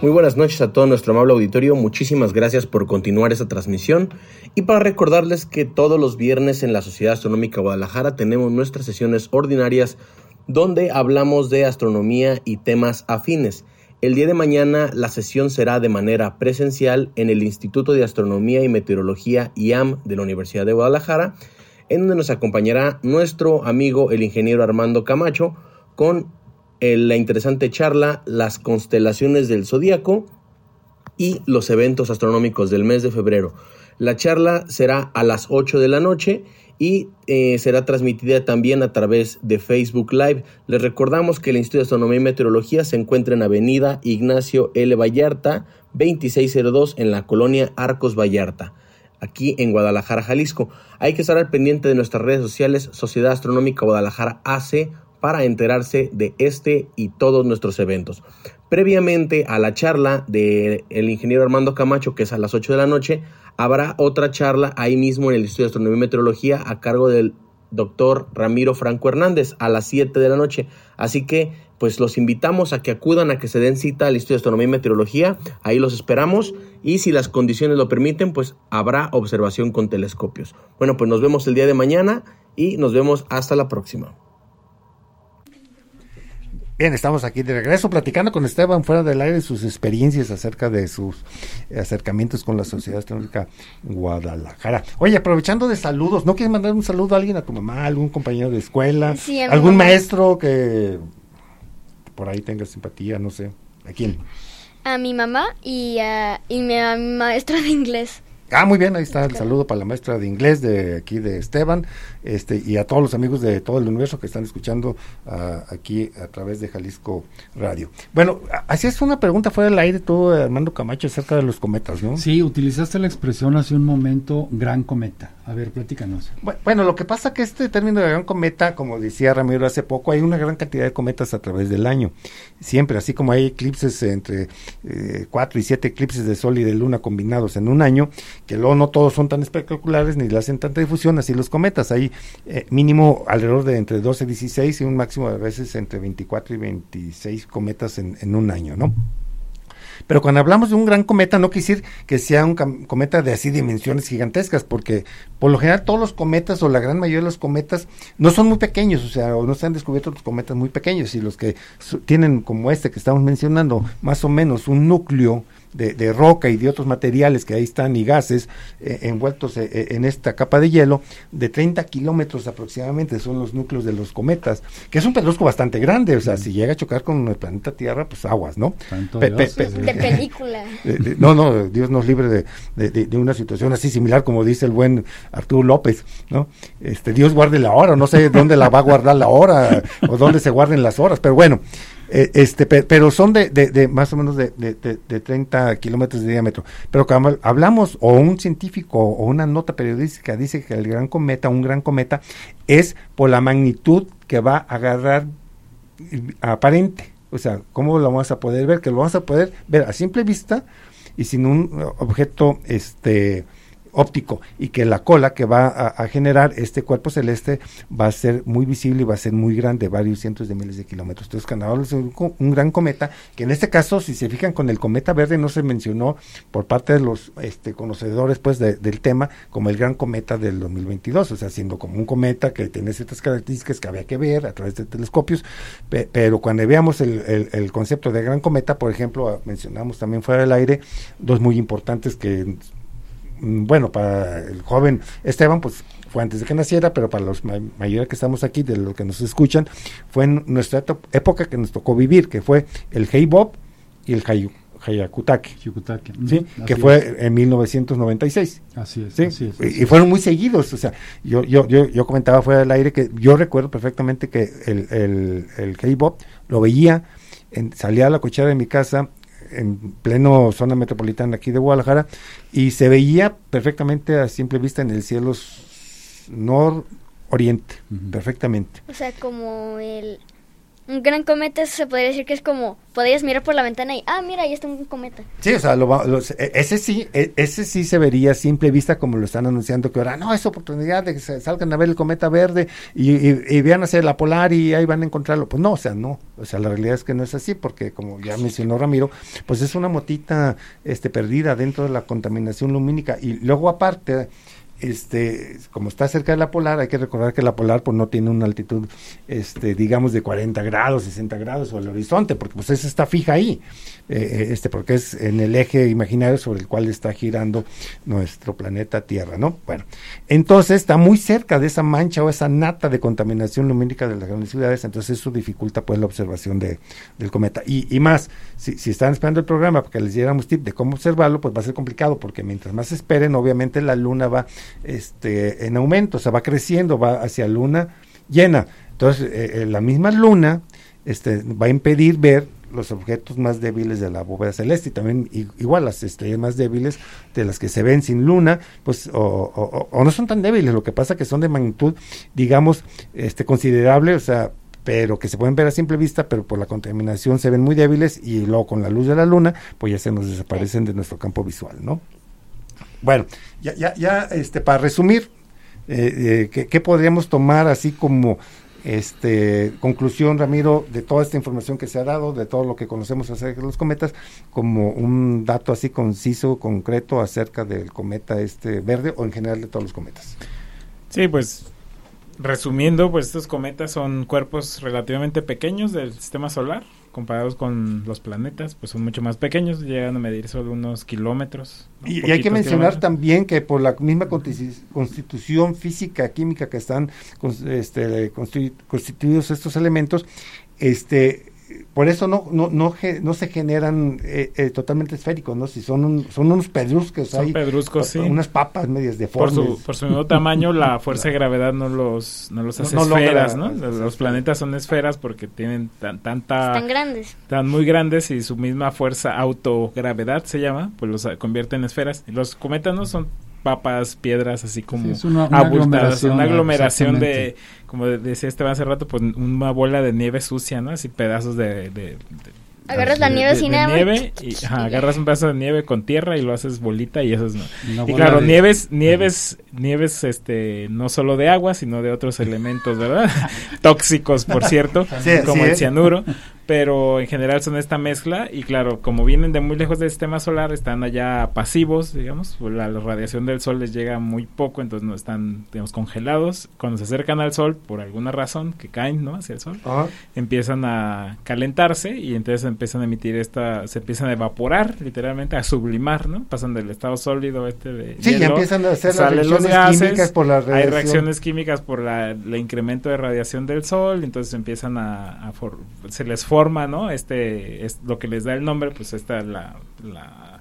Muy buenas noches a todo nuestro amable auditorio, muchísimas gracias por continuar esta transmisión y para recordarles que todos los viernes en la Sociedad Astronómica Guadalajara tenemos nuestras sesiones ordinarias donde hablamos de astronomía y temas afines. El día de mañana la sesión será de manera presencial en el Instituto de Astronomía y Meteorología IAM de la Universidad de Guadalajara, en donde nos acompañará nuestro amigo el ingeniero Armando Camacho con eh, la interesante charla Las constelaciones del zodíaco y los eventos astronómicos del mes de febrero. La charla será a las 8 de la noche y eh, será transmitida también a través de Facebook Live. Les recordamos que el Instituto de Astronomía y Meteorología se encuentra en Avenida Ignacio L. Vallarta, 2602 en la colonia Arcos Vallarta aquí en Guadalajara, Jalisco. Hay que estar al pendiente de nuestras redes sociales Sociedad Astronómica Guadalajara AC para enterarse de este y todos nuestros eventos. Previamente a la charla del el ingeniero Armando Camacho, que es a las 8 de la noche, habrá otra charla ahí mismo en el Instituto de Astronomía y Meteorología a cargo del doctor Ramiro Franco Hernández a las 7 de la noche. Así que pues los invitamos a que acudan, a que se den cita al Instituto de Astronomía y Meteorología. Ahí los esperamos y si las condiciones lo permiten, pues habrá observación con telescopios. Bueno, pues nos vemos el día de mañana y nos vemos hasta la próxima. Bien, estamos aquí de regreso platicando con Esteban fuera del aire sus experiencias acerca de sus acercamientos con la Sociedad Astronómica Guadalajara. Oye, aprovechando de saludos, ¿no quieres mandar un saludo a alguien, a tu mamá, a algún compañero de escuela, Sí, algún mamá. maestro que por ahí tenga simpatía, no sé, a quién? A mi mamá y a, y mi, a mi maestra de inglés. Ah, muy bien, ahí está el saludo para la maestra de inglés de aquí de Esteban, este y a todos los amigos de todo el universo que están escuchando ah, aquí a través de Jalisco Radio. Bueno, hacías una pregunta fuera del aire tú, Armando Camacho, acerca de los cometas, ¿no? Sí, utilizaste la expresión hace un momento, gran cometa. A ver, platícanos. Bu- Bueno, lo que pasa que este término de gran cometa, como decía Ramiro hace poco, hay una gran cantidad de cometas a través del año. Siempre, así como hay eclipses entre eh, cuatro y siete eclipses de sol y de luna combinados en un año, que luego no todos son tan espectaculares ni le hacen tanta difusión, así los cometas. Hay eh, mínimo alrededor de entre 12 y 16 y un máximo de veces entre 24 y 26 cometas en, un año, ¿no? Pero cuando hablamos de un gran cometa, no quiere decir que sea un cometa de así dimensiones gigantescas, porque por lo general todos los cometas o la gran mayoría de los cometas no son muy pequeños, o sea, o no se han descubierto los cometas muy pequeños, y los que tienen como este que estamos mencionando, más o menos un núcleo de, de roca y de otros materiales que ahí están y gases eh, envueltos eh, eh, en esta capa de hielo, de 30 kilómetros aproximadamente son los núcleos de los cometas, que es un pedrusco bastante grande, o sea, si llega a chocar con el planeta Tierra, pues aguas, ¿no? Tanto Pe- pe- Dios, pe- sí. De película. de- no, no, Dios nos libre de, de- de- de una situación así similar como dice el buen Arturo López, ¿no? Este, Dios guarde la hora, no sé dónde la va a guardar la hora o dónde se guarden las horas, pero bueno, eh, este, pe- pero son de, de- de más o menos de, de, de- de 30 kilómetros de diámetro. Pero cuando hablamos, o un científico o una nota periodística dice que el gran cometa, un gran cometa, es por la magnitud que va a agarrar eh, aparente. O sea, ¿cómo lo vamos a poder ver? Que lo vamos a poder ver a simple vista y sin un objeto este óptico y que la cola que va a, generar este cuerpo celeste va a ser muy visible y va a ser muy grande, varios cientos de miles de kilómetros. Entonces, hablamos de un, gran cometa, que en este caso, si se fijan con el cometa verde, no se mencionó por parte de los este, conocedores pues de- del tema como el gran cometa del 2022, o sea, siendo como un cometa que tiene ciertas características que había que ver a través de telescopios, pe- pero cuando veamos el, concepto de gran cometa, por ejemplo, mencionamos también fuera del aire dos muy importantes que bueno, para el joven Esteban, pues fue antes de que naciera, pero para los ma- mayoría que estamos aquí, de los que nos escuchan, fue en nuestra época que nos tocó vivir, que fue el Heibob y el Hayu- Hayakutake, Chicutaque. ¿sí? Que así fue en 1996. Así es, ¿sí? así es. Y, y fueron muy seguidos, o sea, yo, yo, yo, yo comentaba fuera del aire que yo recuerdo perfectamente que el, el, el K-Bob lo veía, en- salía a la cochera de mi casa en pleno zona metropolitana aquí de Guadalajara y se veía perfectamente a simple vista en el cielo nor-oriente, perfectamente. O sea, como el... Un gran cometa se podría decir que es como... Podrías mirar por la ventana y... Ah, mira, ahí está un cometa. Sí, o sea, lo los- e- ese sí, e- ese sí se vería a simple vista como lo están anunciando que ahora no es oportunidad de que se salgan a ver el cometa verde y, y, y vean hacia la polar y ahí van a encontrarlo. Pues no, o sea, no, o sea, la realidad es que no es así porque como ya mencionó Ramiro, pues es una motita este perdida dentro de la contaminación lumínica y luego aparte este, como está cerca de la polar, hay que recordar que la polar pues no tiene una altitud, este, digamos de 40 grados, 60 grados o el horizonte, porque pues esa está fija ahí, eh, este, porque es en el eje imaginario sobre el cual está girando nuestro planeta Tierra, ¿no? Bueno, entonces está muy cerca de esa mancha o esa nata de contaminación lumínica de las grandes ciudades, entonces eso dificulta pues la observación de, del cometa. Y, y más, si, si están esperando el programa para que les diéramos tip de cómo observarlo, pues va a ser complicado, porque mientras más esperen, obviamente la luna va este, en aumento, o sea, va creciendo, va hacia luna llena. Entonces, eh, eh, la misma luna este, va a impedir ver los objetos más débiles de la bóveda celeste y también igual las estrellas más débiles de las que se ven sin luna, pues o- o no son tan débiles, lo que pasa que son de magnitud, digamos, este considerable, o sea, pero que se pueden ver a simple vista, pero por la contaminación se ven muy débiles y luego con la luz de la luna, pues ya se nos desaparecen de nuestro campo visual, ¿no? Bueno, ya, ya, ya, este, para resumir, eh, eh, ¿qué, qué podríamos tomar así como este conclusión, Ramiro, de toda esta información que se ha dado, de todo lo que conocemos acerca de los cometas, como un dato así conciso, concreto acerca del cometa este verde o en general de todos los cometas? Sí, pues resumiendo, pues estos cometas son cuerpos relativamente pequeños del sistema solar, comparados con los planetas, pues son mucho más pequeños, llegan a medir solo unos kilómetros. ¿no? Y, y hay que mencionar kilómetros. también que por la misma consti- constitución física, química que están este, constitu- constituidos estos elementos, este por eso no no no, no se generan eh, eh, totalmente esféricos, ¿no? Si son un- son unos pedruscos, Son hay pedruscos, sí. unas papas medias Por deformes. su, por su mismo tamaño, la fuerza de gravedad no los, no los hace no esferas, ¿no? Los planetas son esferas porque tienen tan- tanta... Están grandes. Están muy grandes y su misma fuerza autogravedad se llama, pues los convierte en esferas. Y los cometas no son papas, piedras, así como Sí, es una- una abultadas, aglomeración, una aglomeración de, como de- decía Esteban hace rato, pues una bola de nieve sucia, ¿no? Así pedazos de... de- de- Agarras la nieve de- sin de agua. nieve y ajá, agarras un pedazo de nieve con tierra y lo haces bolita y eso es... no. Y claro, de- nieves, nieves, nieves, este, no solo de agua, sino de otros elementos, ¿verdad? Tóxicos, por cierto, Sí, como sí, el ¿eh? Pero en general son esta mezcla y claro, como vienen de muy lejos del sistema solar, están allá pasivos, digamos, la, la radiación del sol les llega muy poco, entonces no están, digamos, congelados. Cuando se acercan al sol, por alguna razón, que caen, ¿no? Hacia el sol, Ajá. empiezan a calentarse y entonces empiezan a emitir esta, se empiezan a evaporar, literalmente, a sublimar, ¿no? Pasan del estado sólido este de Sí, hielo, empiezan a hacer las reacciones gases, químicas por la hay radiación. reacciones químicas por la, el incremento de radiación del sol, entonces empiezan a, a for- se les forma, ¿no? Este es lo que les da el nombre, pues esta la la,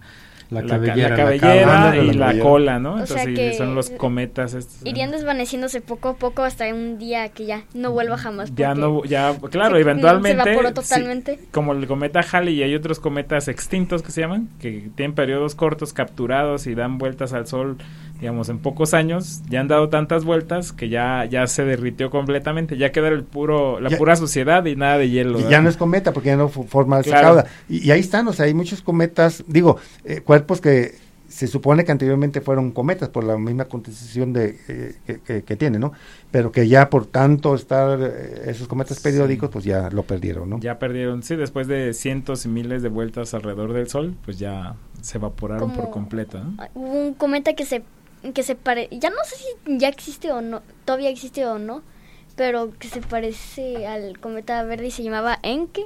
La ca- cabellera, la y la cola, ¿no? O Entonces que son los cometas. Irían desvaneciéndose poco a poco hasta un día que ya no vuelva jamás. ya no ya claro se- eventualmente se evaporó sí, totalmente. como el cometa Halley y hay otros cometas extintos que se llaman que tienen periodos cortos capturados y dan vueltas al sol digamos en pocos años ya han dado tantas vueltas que ya ya se derritió completamente ya queda el puro la Ya- pura suciedad y nada de hielo Y ¿verdad? ya no es cometa porque ya no forma esa Claro. cauda. Y, y ahí están, o sea, hay muchos cometas, digo, eh, cuerpos que se supone que anteriormente fueron cometas por la misma constitución de, eh, que, que, que tiene, ¿no? Pero que ya por tanto estar eh, esos cometas periódicos, pues ya lo perdieron, ¿no? ya perdieron sí después de cientos y miles de vueltas alrededor del sol pues ya se evaporaron por completo ¿no? Hubo un cometa que se que se pare ya no sé si ya existe o no, todavía existe o no, pero que se parece al cometa verde y se llamaba Encke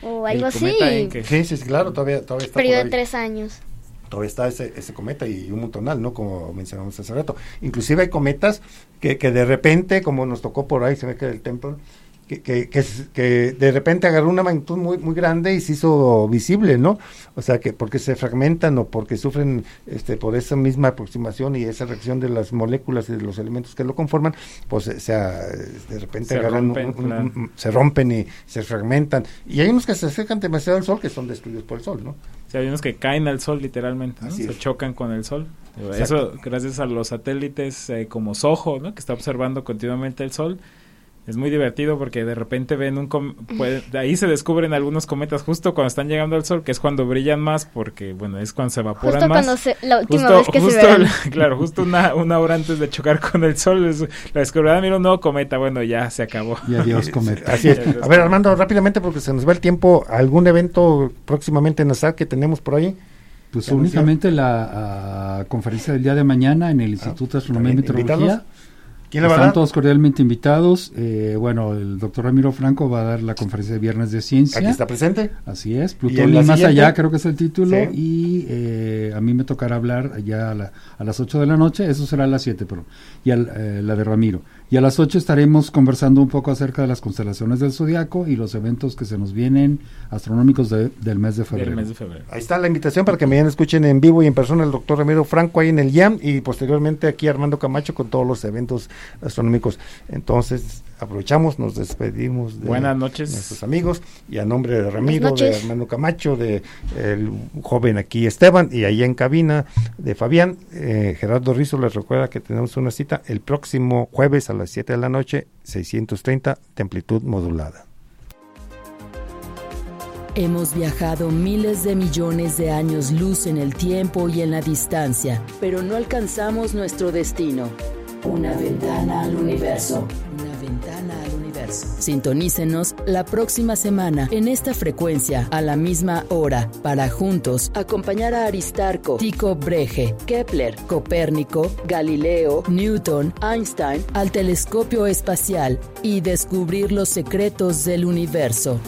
o algo así. cometa Encke. Sí, sí, claro, todavía, todavía está. Periodo por de tres años. todavía está ese, ese cometa y un montonal, ¿no? Como mencionamos hace rato. Inclusive hay cometas que, que de repente, como nos tocó por ahí, se ve que el templo, que, que, que, de repente agarró una magnitud muy, muy grande y se hizo visible, ¿no? O sea, que porque se fragmentan o porque sufren este, por esa misma aproximación y esa reacción de las moléculas y de los elementos que lo conforman, pues o sea, de repente Se agarran, rompen, un- un- claro. un- se rompen y se fragmentan. Y hay unos que se acercan demasiado al sol que son destruidos por el sol, ¿no? Sí, hay unos que caen al sol literalmente, se chocan con el sol. Exacto. Eso gracias a los satélites eh, como SOHO, ¿no? que está observando continuamente el sol. Es muy divertido porque de repente ven un... com- de ahí se descubren algunos cometas justo cuando están llegando al sol, que es cuando brillan más porque, bueno, es cuando se evaporan Justo más. cuando se, la última Justo- vez que justo se verán. claro, justo una, una hora antes de chocar con el sol, es, la descubrirán, mira un nuevo cometa, bueno, ya se acabó. Y adiós, cometa. Así es. A ver, Armando, rápidamente, porque se nos va el tiempo, ¿algún evento próximamente en ASAR que tenemos por ahí? Pues únicamente la ah, conferencia del día de mañana en el Instituto de Astronomía y Ah. Meteorología. ¿Invitados? ¿Quién le va a Están dar? todos cordialmente invitados. Eh, bueno, el doctor Ramiro Franco va a dar la conferencia de viernes de ciencia. Aquí está presente. Así es, ¿Y en Plutón y más allá, creo que es el título. Sí. Y eh, a mí me tocará hablar ya a, la- a las 8 de la noche, eso será a las 7, pero y al- eh, la de Ramiro. Y a las 8 estaremos conversando un poco acerca de las constelaciones del zodiaco y los eventos que se nos vienen astronómicos de- del mes de febrero. Del mes de febrero. Ahí está la invitación para que mañana escuchen en vivo y en persona al doctor Ramiro Franco ahí en el YAM y posteriormente aquí Armando Camacho con todos los eventos astronómicos. Entonces, aprovechamos, nos despedimos de Buenas noches. nuestros amigos y a nombre de Ramiro, de noches. Armando Camacho, de el joven aquí Esteban y ahí en cabina de Fabián, eh, Gerardo Rizo les recuerda que tenemos una cita el próximo jueves a las 7 de la noche, 630 de amplitud modulada. Hemos viajado miles de millones de años luz en el tiempo y en la distancia, pero no alcanzamos nuestro destino. Una ventana al universo. Una ventana al universo. Sintonícenos la próxima semana en esta frecuencia a la misma hora para juntos acompañar a Aristarco, Tycho Breche, Kepler, Copérnico, Galileo, Newton, Einstein al telescopio espacial y descubrir los secretos del universo.